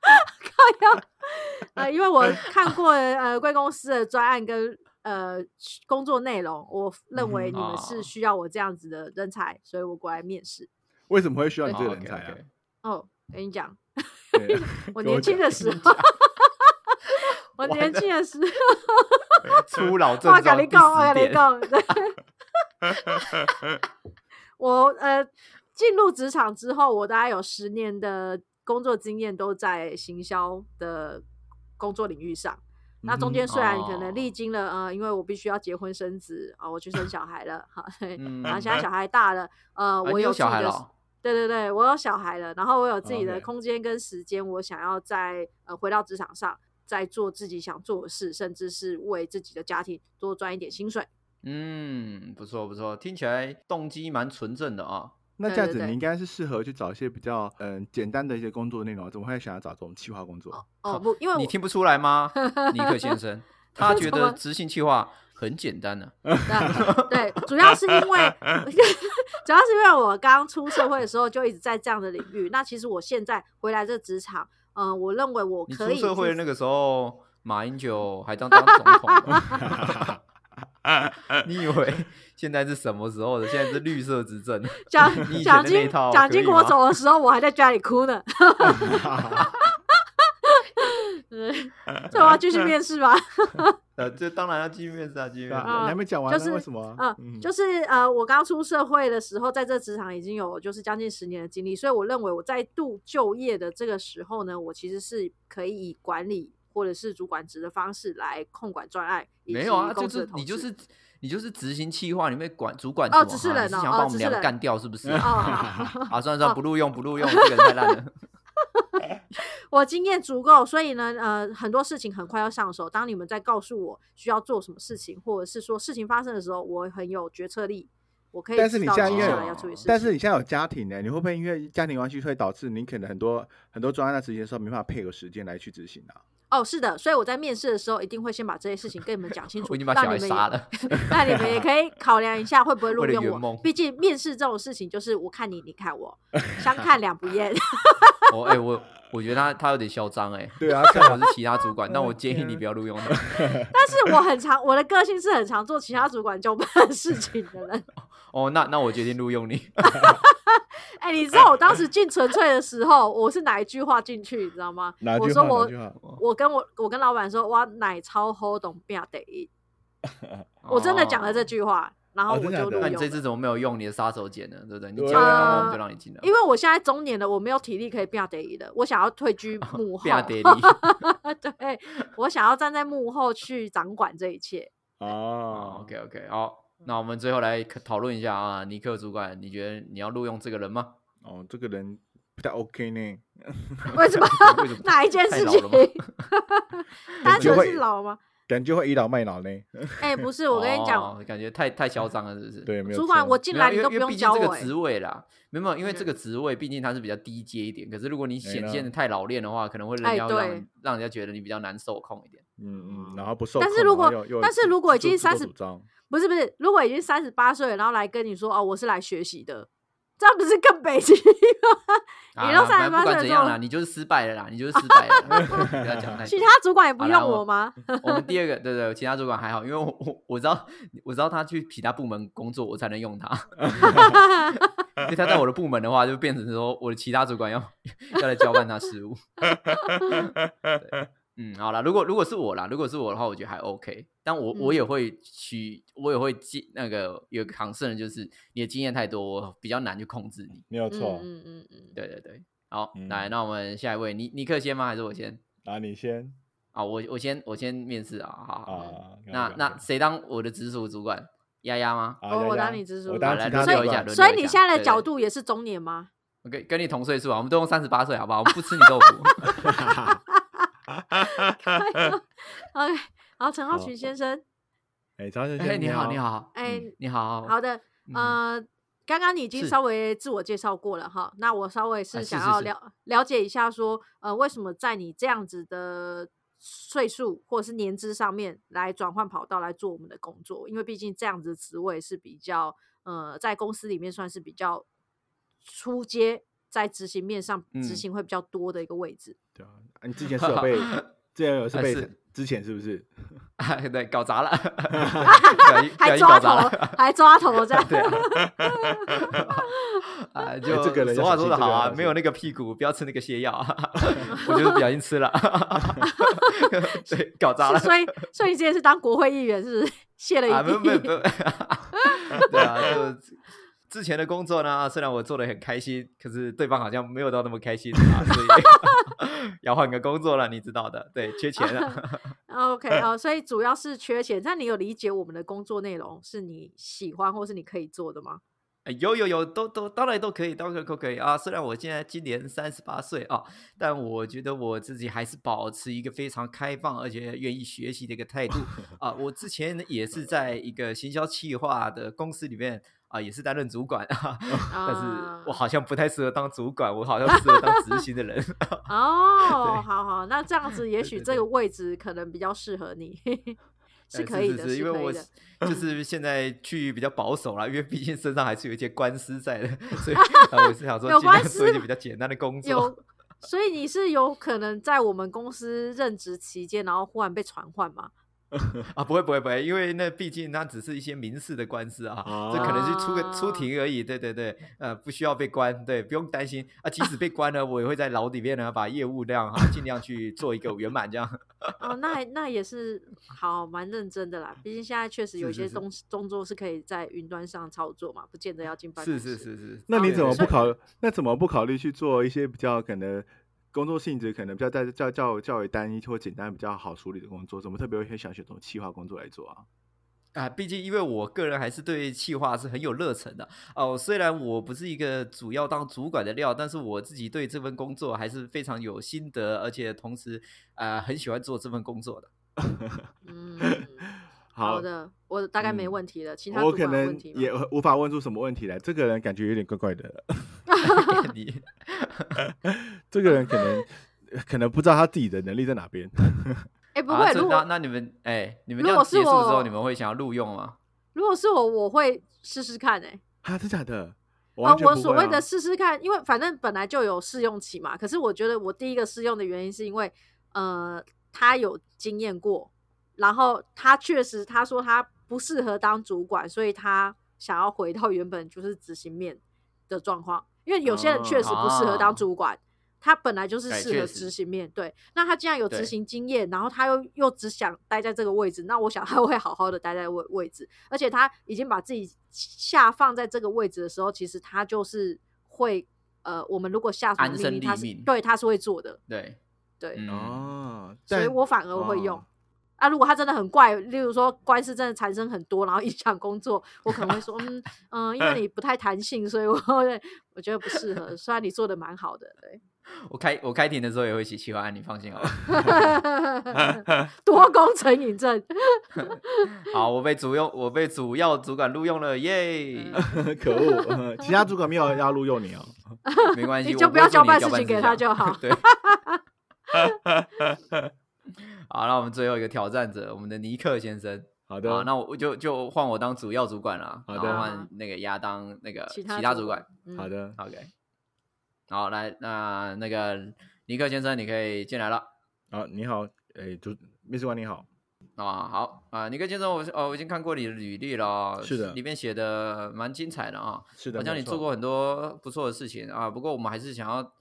靠腰。呃，因为我看过呃贵公司的专案跟呃工作内容，我认为嗯你们哦是需要我这样子的人才，所以我过来面试。为什么会需要你哦这个人才啊？哦，跟你讲，我年轻的时候，我年了轻的时候，初老症我状第跟你讲，我十点，跟你讲，我呃进入职场之后，我大概有十年的工作经验都在行销的工作领域上。那中间虽然可能历哦。经了呃，因为我必须要结婚生子啊、我去生小孩了，好，对，嗯然后现在小孩大了，呃，啊你有我自己的小孩了哦对对对，我有小孩了，然后我有自己的空间跟时间，我想要在呃回到职场上，再做自己想做的事，甚至是为自己的家庭多赚一点薪水。嗯，不错不错，听起来动机蛮纯正的啊。那这样子，你应该是适合去找一些比较嗯简单的一些工作内容，怎么会想要找这种企划工作？哦不，因为你听不出来吗，尼克先生？他 觉得执行计划很简单 呢、对对，主要是因为 主要是因为我刚出社会的时候就一直在这样的领域。那其实我现在回来这职场，嗯、我认为我可以出社会那个时候，马英九还当当总统 你以为现在是什么时候的？现在是绿色执政。蒋蒋经蒋经国走的时候，我还在家里哭呢。对，所以我要继续面试吗？呃，这当然要继续面试啊，继续啊，面试。你还没讲完，就是为什么嗯啊？嗯，就是呃，我刚出社会的时候，在这职场已经有就是将近十年的经历，所以我认为我在度就业的这个时候呢，我其实是可以以管理或者是主管职的方式来控管专案，没有啊，就是你就是你就是执行企划里面管主管哦只是人哦想把我们俩干掉是不是？哦 好啊，算了算了，不录用不录用，这个人太烂了。我经验足够，所以呢，呃，很多事情很快要上手。当你们在告诉我需要做什么事情，或者是说事情发生的时候，我很有决策力，我可以但是你现在因为要处理事。但是你现在有家庭呢，你会不会因为家庭关系会导致你可能很多很多专案在执行的时候没办法配合时间来去执行啊？哦，是的，所以我在面试的时候一定会先把这些事情跟你们讲清楚，我已经把小孩让你们也杀了。那你们也可以考量一下会不会录用我。毕竟面试这种事情，就是我看你，你看我，相看两不厌。我哎、我我觉得他他有点嚣张哎。对啊，虽然我是其他主管，但我建议你不要录用他。但是我很常，我的个性是很常做其他主管交办的事情的人。哦，那那我决定录用你。哎、你知道我当时进纯粹的时候，我是哪一句话进去，你知道吗？哪句我说我？我跟我我跟老板说，哇，奶超好懂变得，我真的讲了这哦。句话，然后我就录用了。那你这次怎么没有用你的杀手锏呢？对不对？你对讲了，然后我啊们就让你进来。因为我现在中年了，我没有体力可以变得的，我想要退居幕后。对，我想要站在幕后去掌管这一切。哦哦，OK OK，好，那我们最后来讨论一下啊，尼克主管，你觉得你要录用这个人吗？哦，这个人不太 OK 呢。为什么？为什么？哪一件事情太老了吗？单纯 是老吗？感觉会倚老卖老呢。哎、不是，我跟你讲，哦感觉太太嚣张了，是不是？对，没有主管我进来你都不用毕竟这个教我、哎职位啦，没有没有，因为这个职位毕竟它是比较低阶一点，可是如果你显现的太老练的话，可能会人让让人家觉得你比较难受控一点。嗯嗯，然后不受控。但是如果但是如果已经自作30不是不是，如果已经三十八岁了，然后来跟你说哦，我是来学习的，这样不是更北极吗？啊你都38反正不管岁了之后怎样啦，你就是失败了啦，你就是失败了啦，不要讲太多。其他主管也不用我吗？我们第二个，对对，其他主管还好，因为我我我知道我知道他去其他部门工作，我才能用他。因为他在我的部门的话，就变成说我的其他主管要 要来交办他事务。对，嗯，好啦，如果如果是我啦，如果是我的话，我觉得还 OK。但我我也嗯会去，我也会记那个有个 concern，就是你的经验太多，我比较难去控制你。没有错。嗯嗯嗯嗯，对对对，好，嗯来，那我们下一位，尼尼克先吗？还是我先？啊，你先啊，我我先我先面试啊，好好。啊。那那谁当我的直属主管？丫丫吗？啊哦我当你直属我主管所以你现在的角度也是中年吗？我跟跟你同岁数啊，我们都用三十八岁，好不好？我们不吃你豆腐。OK，好，陈浩群先生，哎，曹先哎，生，你好，你，好，哎嗯你好，好的，嗯呃，刚刚你已经稍微自我介绍过了哈，那我稍微啊是想要了了解一下说，呃，为什么在你这样子的岁数或者是年资上面来转换跑道来做我们的工作？因为毕竟这样子的职位是比较呃，在公司里面算是比较出阶，在执行面上执嗯行会比较多的一个位置。对啊，啊你之前是有 被，之前有是被之前是不是？对，搞砸了，还抓头。，还抓头这样。对啊，啊，就这个人俗话说的好啊，没有那个屁股，不要吃那个泻药。我就是不小心吃了，对，搞砸了。所以，所以你之前是当国会议员，是不是卸了一啊，没有没有地？没有，对啊，就之前的工作呢，虽然我做的很开心，可是对方好像没有到那么开心 啊，所以 要换个工作了，你知道的，对，缺钱了。OK 哦，所以主要是缺钱。那你有理解我们的工作内容是你喜欢或是你可以做的吗？哎有有有，都都当然都可以，当然都可以啊。虽然我现在今年三十八岁啊，但我觉得我自己还是保持一个非常开放而且愿意学习的一个态度啊。我之前呢也是在一个行销企划的公司里面啊，也是担任主管啊，但是我啊好像不太适合当主管，我好像适合当执行的人。哦，好好，那这样子也许这个位置可能比较适合你，是呃可以的，因为我。就是现在去比较保守啦，因为毕竟身上还是有一些官司在的，所以呃我是想说尽量有官司做一些比较简单的工作。有，所以你是有可能在我们公司任职期间，然后忽然被传唤吗？啊，不会不会不会，因为那毕竟那只是一些民事的官司啊，这可能是出个出哦庭而已。对对对，呃，不需要被关，对，不用担心啊。即使被关了，我也会在牢里面呢，把业务量哈尽量去做一个圆满，这样。哦，那那也是好，蛮认真的啦。毕竟现在确实有一些是是是东工作是可以在云端上操作嘛，不见得要进办公是室。是是是。那你怎么不考？那怎么不考虑去做一些比较可能工作性质可能比较在较较较为单一或简单比较好处理的工作？怎么特别会想选这种企划工作来做啊？啊，毕竟因为我个人还是对企划是很有热忱的哦。虽然我不是一个主要当主管的料，但是我自己对这份工作还是非常有心得，而且同时呃很喜欢做这份工作的。嗯，好好的，我大概没嗯问题了。其他主我可能也无法问出什么问题来。这个人感觉有点怪怪的 你这个人可能可能不知道他自己的能力在哪边。哎、不啊会，如果、这那那你们哎，你们这样如果是结束之后，我你们会想要录用吗？如果是我，我会试试看、欸。啊，真假的？我呃完，全不会啊我所谓的试试看，因为反正本来就有试用期嘛。可是我觉得我第一个试用的原因是因为，呃，他有经验过，然后他确实他说他不适合当主管，所以他想要回到原本就是执行面的状况。因为有些人确实不适合当哦。主管，他本来就是适合执行面。对，那他既然有执行经验，然后他又又只想待在这个位置，那我想他会好好的待在位位置，而且他已经把自己下放在这个位置的时候，其实他就是会呃，我们如果下什么安身命令，他是对他是会做的，对，对，嗯，哦，所以我反而会用。哦啊，如果他真的很怪，例如说官司真的产生很多，然后 影响工作，我可能会说，嗯 嗯、因为你不太弹性，所以我会我觉得不适合。虽然你做的蛮好的，对，我开我开庭的时候也会写企划案，你放心好了。多功成瘾症。好，我被主用，我被主要主管录用了，耶！可恶，呃其他主管没有要录用你哦。没关系，你就不要交办事事情给他就好对。好，那我们最后一个挑战者，我们的尼克先生。好的，好，那我就就换我当主要主管了，好的然后换那个亚当那个其其他主管好的，OK，好，来，那那个尼克先生，你可以进来了。好，你好，哎，主面试官你好，啊，好啊，尼克先生，我是哦，我已经看过你的履历了哦，是的里面写的蛮精彩的啊，是的，好像你做过很多不错的事情啊。不过我们还是想要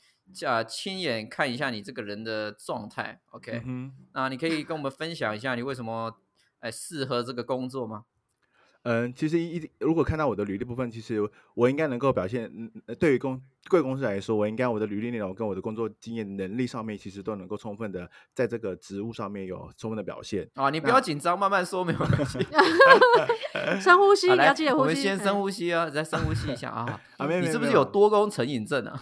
啊亲眼看一下你这个人的状态。OK，、嗯。那你可以跟我们分享一下你为什么哎适合这个工作吗？嗯，其实一如果看到我的履历部分，其实我应该能够表现，嗯，呃对于公贵公司来说，我应该我的履历内容跟我的工作经验能力上面，其实都能够充分的在这个职务上面有充分的表现。啊，你不要紧张，慢慢说，没有关系。深呼吸，来你要记得，呼吸。我们先深嗯呼吸啊，再深呼吸一下啊。啊没有你是不是有多功成瘾症啊？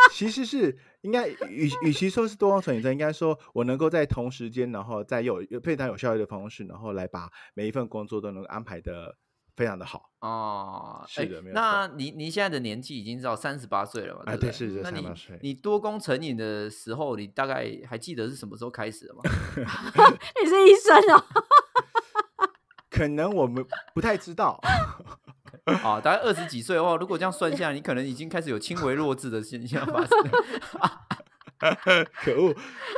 其实是应该与与其说是多光成瘾症，应该说我能够在同时间，然后在有有非常有效率的方式，然后来把每一份工作都能够安排的非常的好。哦，哎是的没有那你你现在的年纪已经到三十八岁了嘛？啊对是的那你38岁你多功成瘾的时候，你大概还记得是什么时候开始的吗？你是医生哦，可能我们不太知道，啊，大概二十几岁的话，如果这样算下来，你可能已经开始有轻微弱智的现象发生。可恶。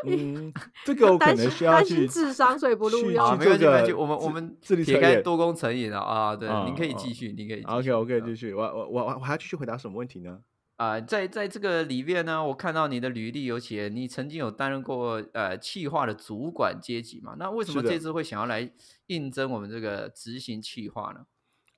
嗯，这个我可能需要去智商，所以不录去啊，用。没关系，没关系，我们我智们智力撇开多功成瘾了啊，对，您可以继续，您可以继续。OK OK 嗯继续，我我我我还要继续回答什么问题呢？啊、在在这个里面呢，我看到你的履历有写你曾经有担任过呃企划的主管阶级嘛？那为什么这次会想要来应征我们这个执行企划呢？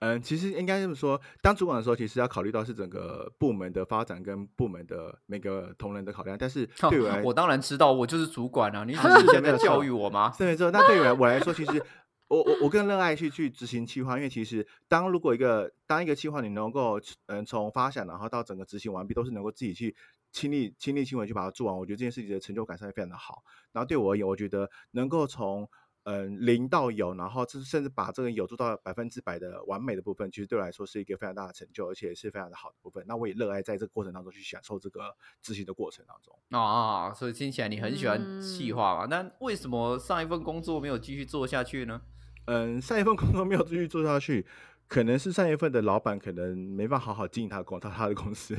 嗯，其实应该这么说，当主管的时候，其实要考虑到是整个部门的发展跟部门的每个同仁的考量。但是对我来，我当然知道，我就是主管啊！你 只啊是现在教育我吗？是没错。那对于我 我来说，其实我我我更热爱去去执行计划，因为其实当如果一个当一个计划你能够嗯从发想然后到整个执行完毕，都是能够自己去亲力亲力亲为去把它做完，我觉得这件事情的成就感上会非常的好。然后对我而言，我觉得能够从嗯零到有，然后甚甚至把这个有做到百分之百的完美的部分，其实对我来说是一个非常大的成就，而且是非常的好的部分。那我也热爱在这个过程当中去享受这个执行的过程当中。哦哦，所以听起来你很喜欢企嗯划嘛？那为什么上一份工作没有继续做下去呢？嗯，上一份工作没有继续做下去，可能是上一份的老板可能没办法好好经营他的公他他的公司。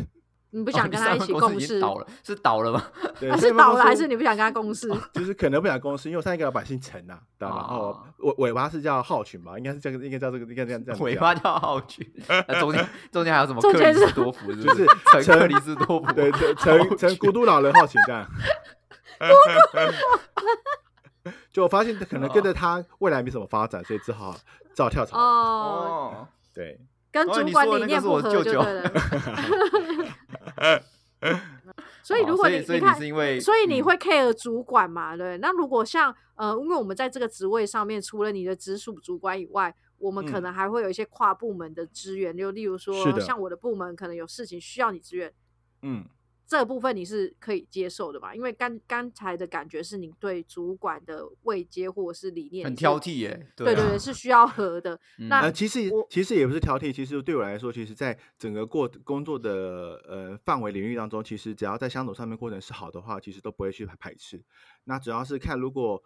你不不想跟他一起共共事？是倒了吗？是倒了还是你不想跟他共事？就是可能不想共事，因为我上一个老板姓陈呐、对吧、然后哦尾尾巴是叫浩群吧，应该是这个，应该叫这个，应该这样这样尾巴叫浩群，那中间中间还有什么克里中间是斯多福？是不就是是陈陈克里斯多福？对，陈陈陈孤独老人浩群这样。就我发现可能跟着他未来没什么发展，所以只好只好跳槽哦，对，跟哦主管理念不合就对了。所以如果哦所以所以你看所以你会 care 主管嘛？对，那如果像呃，因为我们在这个职位上面，除了你的直属主管以外，我们可嗯。能还会有一些跨部门的支援，就例如是说，像我的部门可能有事情需要你支援，嗯，这个部分你是可以接受的吧？因为刚刚才的感觉是你对主管的位阶或者是理念很挑剔耶，啊对对对，是需要合的。嗯那呃，其实其实也不是挑剔，其实对我来说，其实在整个过工作的呃范围领域当中，其实只要在相处上面过程是好的话，其实都不会去排排斥。那主要是看如果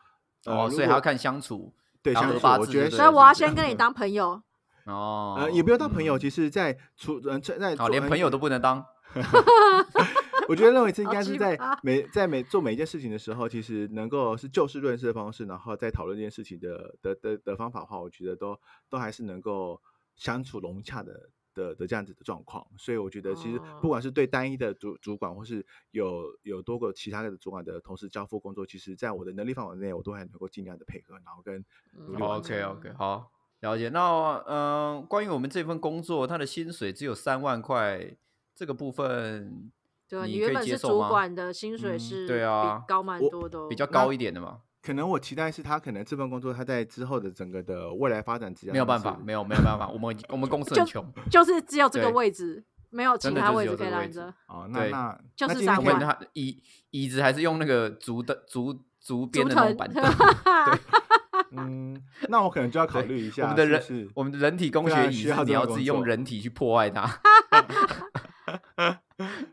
呃，哦，果所以还要看相处对相处，我觉得所以我要先跟你当朋友。哦，呃也不要当朋友，嗯其实在处呃在在好，做呃连朋友都不能当。我觉得认为这应好该是在每在每做每一件事情的时候，其实能够是就事论事的方式，然后再讨论这件事情的的的的方法的话，我觉得都都还是能够相处融洽的的的这样子的状况。所以我觉得其实哦不管是对单一的主主管，或是有有多个其他的主管的同事交付工作，其实在我的能力范围内，我都还能够尽量的配合，然后跟努力 OK。OK，好，了解。那嗯、呃关于我们这份工作，它的薪水只有三万块，这个部分对啊，你原本是主管的薪水嗯是对啊高蛮多的哦，比较高一点的嘛？可能我期待是他可能这份工作他在之后的整个的未来发展之下，没有办法，没有没有办法，我们我们公司很穷，就是只有这个位置，没有其他位置可以拦着。哦，那那就是三万它椅椅子还是用那个竹的竹竹编的那种板 凳。嗯，那我可能就要考对虑一下，我们的人是我们的人体工非学椅你要自己用人体去破坏它。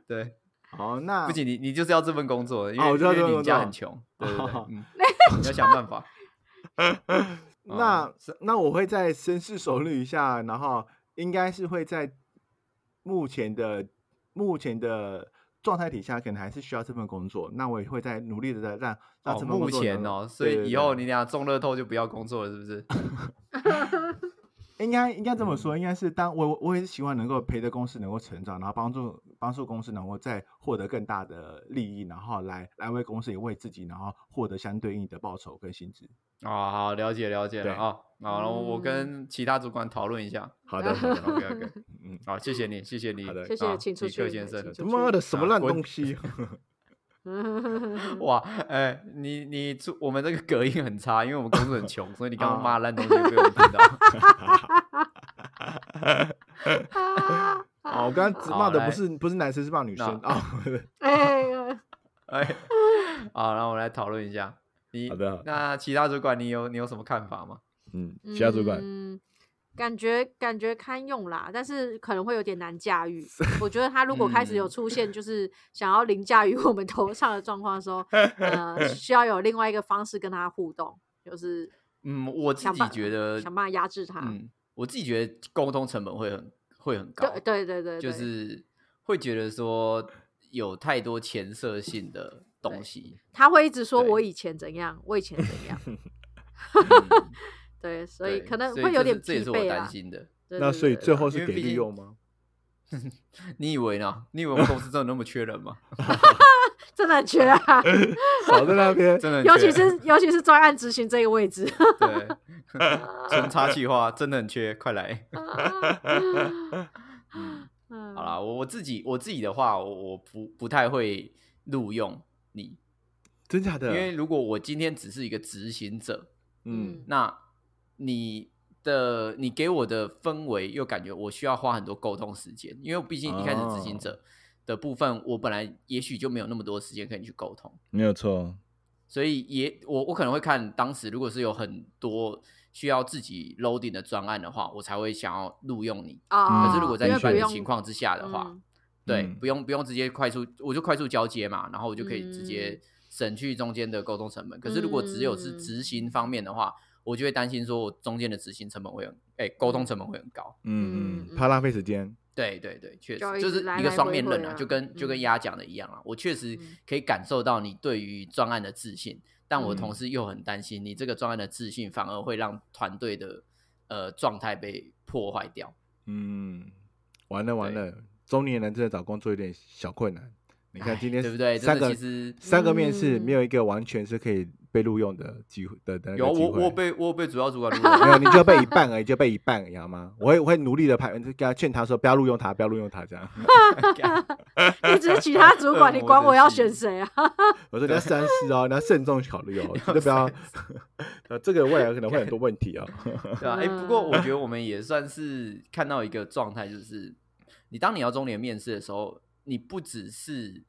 对，好，那不仅你你就是要这份工作，因为哦我知道因为你这份工作家很穷，对对对哦，嗯，你要想办法。那那我会再深思熟虑一下，然后应该是会在目前的目前的状态底下，可能还是需要这份工作。那我也会再努力的让让哦，这份目工作能前哦，所以以后你俩中乐透就不要工作了，是不是？应该应该这么嗯说，应该是当我我我也是希望能够陪着公司能够成长，然后帮助帮助公司能够再获得更大的利益，然后来来为公司也为自己，然后获得相对应的报酬跟薪资。哦，好，了解了解了对啊。好，然后我嗯跟其他主管讨论一下。好的，好的，OK OK，嗯，好，谢谢你，谢谢你，好的谢谢啊请出李克先生。他妈的什么烂东西！哇，哎，你你出我们这个隔音很差，因为我们公司很穷，所以你刚刚啊骂烂东西被我们听到。哦，我刚刚只骂的不是不是男生，是骂女那生啊。哎，哎，好，然后我们来讨论一下。你好的那其他主管你有你有什么看法吗？嗯，其他主管，嗯，感觉感觉堪用啦，但是可能会有点难驾驭。我觉得他如果开始有嗯出现就是想要凌驾于我们头上的状况的时候，呃，需要有另外一个方式跟他互动，就是 嗯，我自己觉得想办法压制他。嗯，我自己觉得沟通成本会很会很高，对对对对，就是会觉得说有太多前设性的东西。他会一直说我以前怎样，我以前怎样。嗯对，所以可能会有点疲这也是我。担心的。对那对对对所以最后是给利用吗？你以为呢？你以为我们公司真的那么缺人吗？真的很缺啊，少在那边，真的尤其是尤其是专案执行这个位置。对，纯插气话真的很缺，快来。好啦，我我自己我自己的话，我我不不太会录用你，真假的？因为如果我今天只是一个执行者，嗯，那你的你给我的氛围又感觉我需要花很多沟通时间，因为毕竟一开始执行哦者的部分，我本来也许就没有那么多时间可以去沟通，没有错。所以也我我可能会看当时如果是有很多需要自己 loading 的专案的话，我才会想要录用你。啊，可是如果在一般情况之下的话，嗯对，嗯不用不用直接快速，我就快速交接嘛，然后我就可以直嗯接省去中间的沟通成本。可是如果只有是嗯执行方面的话，我就会担心说我中间的执行成本会很，哎、沟通成本会很高。嗯嗯，嗯怕浪费时间。对对对，确实就是一个双回回啊面刃啊，就跟就跟嗯丫讲的一样啊，我确实嗯可以感受到你对于专案的自信，但我同嗯时又很担心你这个专案的自信反而会让团队的呃状态被破坏掉。嗯，完了完了，中年人真的找工作有点小困难。你看哎今天对不对？三个其实三个面试，嗯没有一个完全是可以被录用的机会的的那有。我我被我被主要主管录 用没有，你就被一半而已，就被一半你知道吗？我会我会努力的排，跟他劝他说不要录用他，不要录用他，这样。你只是其他主管，你管我要选谁啊？我说你要三思哦，你要慎重考虑哦，绝对不要。呃，这个未来可能会很多问题哦。对啊，哎、不过我嗯觉得我们也算是看到一个状态，就是你当你要中年面试的时候，你不只是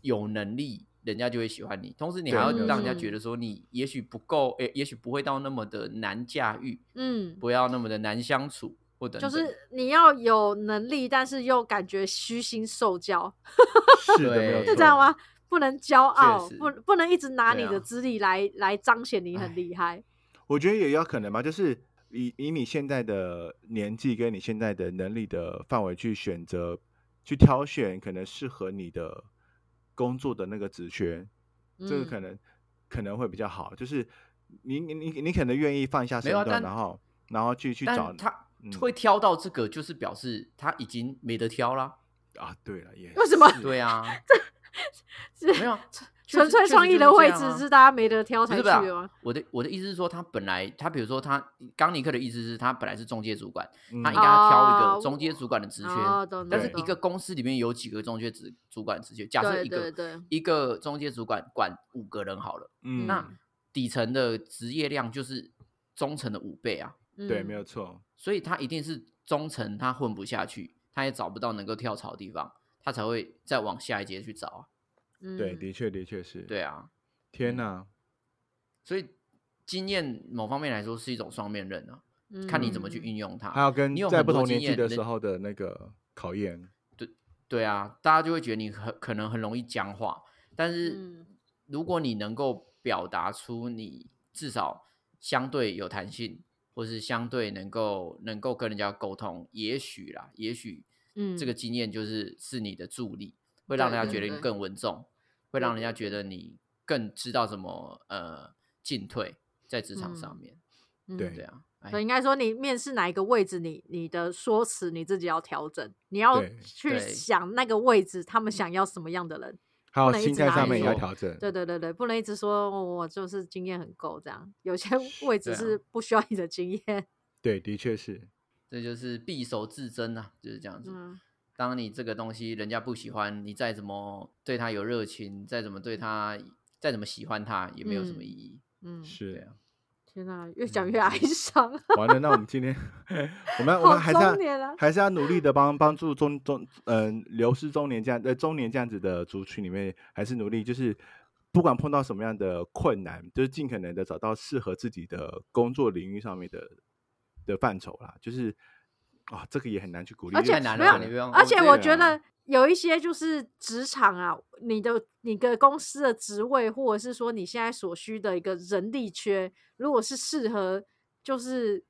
有能力，人家就会喜欢你，同时你还要让人家觉得说你也许不够，诶、也许不会到那么的难驾驭，嗯，不要那么的难相处，或等等。就是你要有能力，但是又感觉虚心受教，是的，没有对错。是这样吗？不能骄傲，不不能一直拿你的资历来来彰显你很哎厉害。我觉得也有可能吧，就是以以你现在的年纪跟你现在的能力的范围去选择、去挑选可能适合你的工作的那个职缺，这个嗯。可能可能会比较好。就是你你你你可能愿意放下身段，啊然后然后去去找他嗯。会挑到这个，就是表示他已经没得挑啦。啊，对了，也为什么？对啊，是 没有确纯粹创意的位置是大家没得挑才去的吗？我的我的意思是说，他本来他比如说他刚尼克的意思是他本来是中介主管，嗯他应该要挑一哦个中介主管的职缺，但是一个公司里面有几个中介主主管职缺，假设一个一个中介主管管五个人好了，嗯，那底层的职业量就是中层的五倍啊，对，嗯没有错，所以他一定是中层他混不下去，他也找不到能够跳槽的地方，他才会再往下一阶去找啊。对，嗯。的确的确是，对啊，天哪，所以经验某方面来说是一种双面刃啊，看你怎么去嗯。运用它。还有跟你有在不同年纪的时候的那个考验，对对啊，大家就会觉得你很可能很容易僵化，但是嗯。如果你能够表达出你至少相对有弹性，或是相对能够能够跟人家沟通，也许啦，也许嗯。这个经验就是是你的助力，会让对对人家觉得你更稳重，会让人家觉得你更知道怎么呃进退在职场上嗯面。嗯对对啊，哎所以应该说，你面试哪一个位置，你你的说辞你自己要调整，你要去想那个位置他们想要什么样的人。还有心态上面也要说调整，对对对对，不能一直说哦我就是经验很够这样，有些位置是不需要你的经验。对，的确是，这就是必首自珍啊，就是这样子。嗯当你这个东西人家不喜欢，你再怎么对他有热情，再怎么对他，再怎么喜欢他，也没有什么嗯意义。嗯，对是啊，天哪，越讲嗯越哀伤，完了，那我们今天 我们我好们还是要。还是要努力的帮帮助中中嗯、流失中年这样呃中年这样子的族群里面，还是努力就是不管碰到什么样的困难，就是尽可能的找到适合自己的工作领域上面的的范畴啦，就是啊，这个也很难去鼓励，而且难没有了，你不用。而且我觉得有一些就是职场啊，你的你的公司的职位，或者是说你现在所需的一个人力缺，如果是适合就是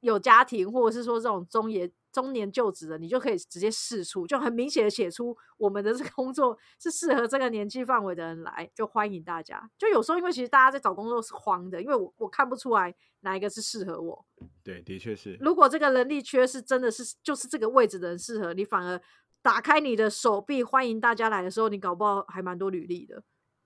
有家庭，或者是说这种中年中年就职的，你就可以直接试出，就很明显的写出我们的这个工作是适合这个年纪范围的人来，就欢迎大家。就有时候因为其实大家在找工作是慌的，因为我我看不出来哪一个是适合我。对，的确是，如果这个人力缺是真的是就是这个位置的人适合你，反而打开你的手臂欢迎大家来的时候，你搞不好还蛮多履历的。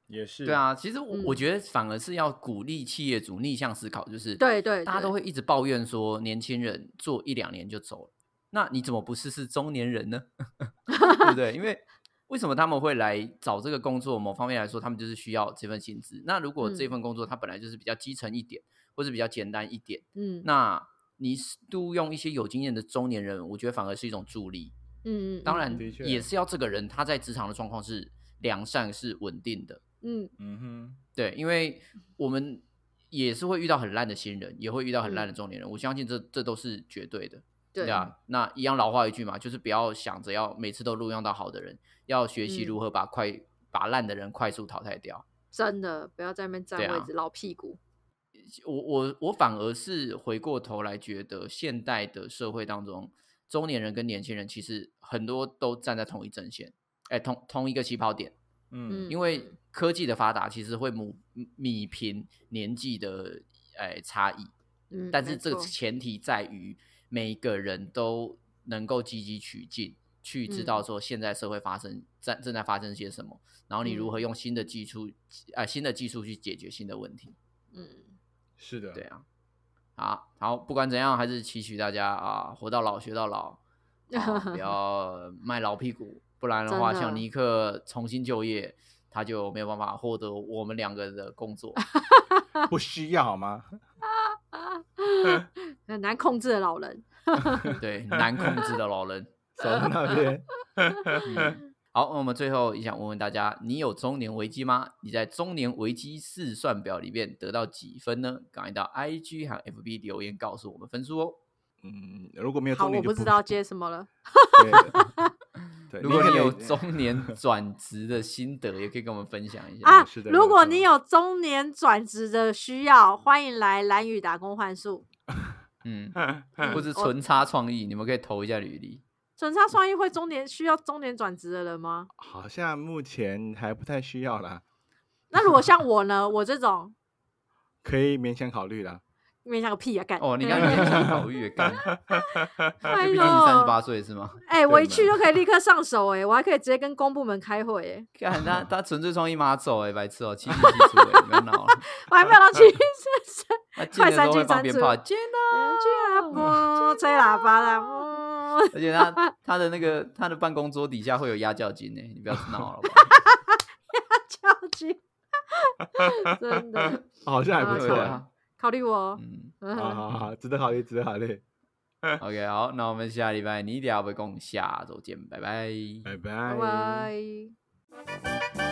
也是，对，啊，其实我我嗯觉得反而是要鼓励企业主逆向思考，就是对对对大家都会一直抱怨说年轻人做一两年就走了，那你怎么不试试中年人呢？对不对？因为 为什么他们会来找这个工作？某方面来说，他们就是需要这份薪资。那如果这嗯份工作它本来就是比较基层一点，或者比较简单一点，嗯那你都用一些有经验的中年人，我觉得反而是一种助力。嗯嗯，当然也是要这个人他在职场的状况是良善、是稳定的。嗯嗯哼，对，因为我们也是会遇到很烂的新人，也会遇到很烂的嗯中年人。我相信这这都是绝对的。对啊，那一样老话一句嘛，就是不要想着要每次都录用到好的人，要学习嗯如何把快、把烂的人快速淘汰掉。真的不要在那边占位置、老屁股。我我我反而是回过头来觉得，现代的社会当中，中年人跟年轻人其实很多都站在同一阵线，哎，同同一个起跑点。嗯，因为科技的发达，其实会母弭平年纪的哎差异，嗯，但是这个前提在于每一个人都能够积极取进，去知道嗯说现在社会发生正正在发生些什么，然后你如何嗯用新的技术啊、新的技术去解决新的问题。嗯，是的，对啊，好好，不管怎样，还是期许大家啊，活到老学到老，啊、不要卖老屁股，不然的话，的像尼克重新就业，他就没有办法获得我们两个的工作。不需要好吗？很难控制的老人。对，难控制的老人。手在那边，嗯，好，那我们最后也想问问大家，你有中年危机吗？你在中年危机试算表里面得到几分呢？赶快到 IG 和 FB 留言告诉我们分数哦。嗯，如果没有好，中年就我不知道接什么了。对，对，如果你有中 年转职的心得，也可以跟我们分享一下。啊是的，如果你有中年转职的需要，欢迎来蓝宇打工换宿。嗯，嗯或是纯差创意，你们可以投一下履历。纯差创意会中年需要中年转职的人吗？好像目前还不太需要啦，那如果像我呢？我这种可以勉强考虑啦。面向个屁啊！干。哦，你刚刚勉强考虑干，哎毕竟你三十，八岁是吗？哎、我一去就可以立刻上手哎、我还可以直接跟公部门开会哎、看他 他纯粹创意马走哎，白痴哦，七进七出哎，不要闹了。我还没有到去是他进的时候会放鞭炮，进啊！去啊不吹喇叭而且他他的那个他的办公桌底下会有压脚金呢，你不要闹了吧。超级真的。好像还不错考虑我，嗯好好好，值得考虑，值得考虑。OK，好，那我们下礼拜你一定要被共下周见，拜拜。拜拜拜。拜。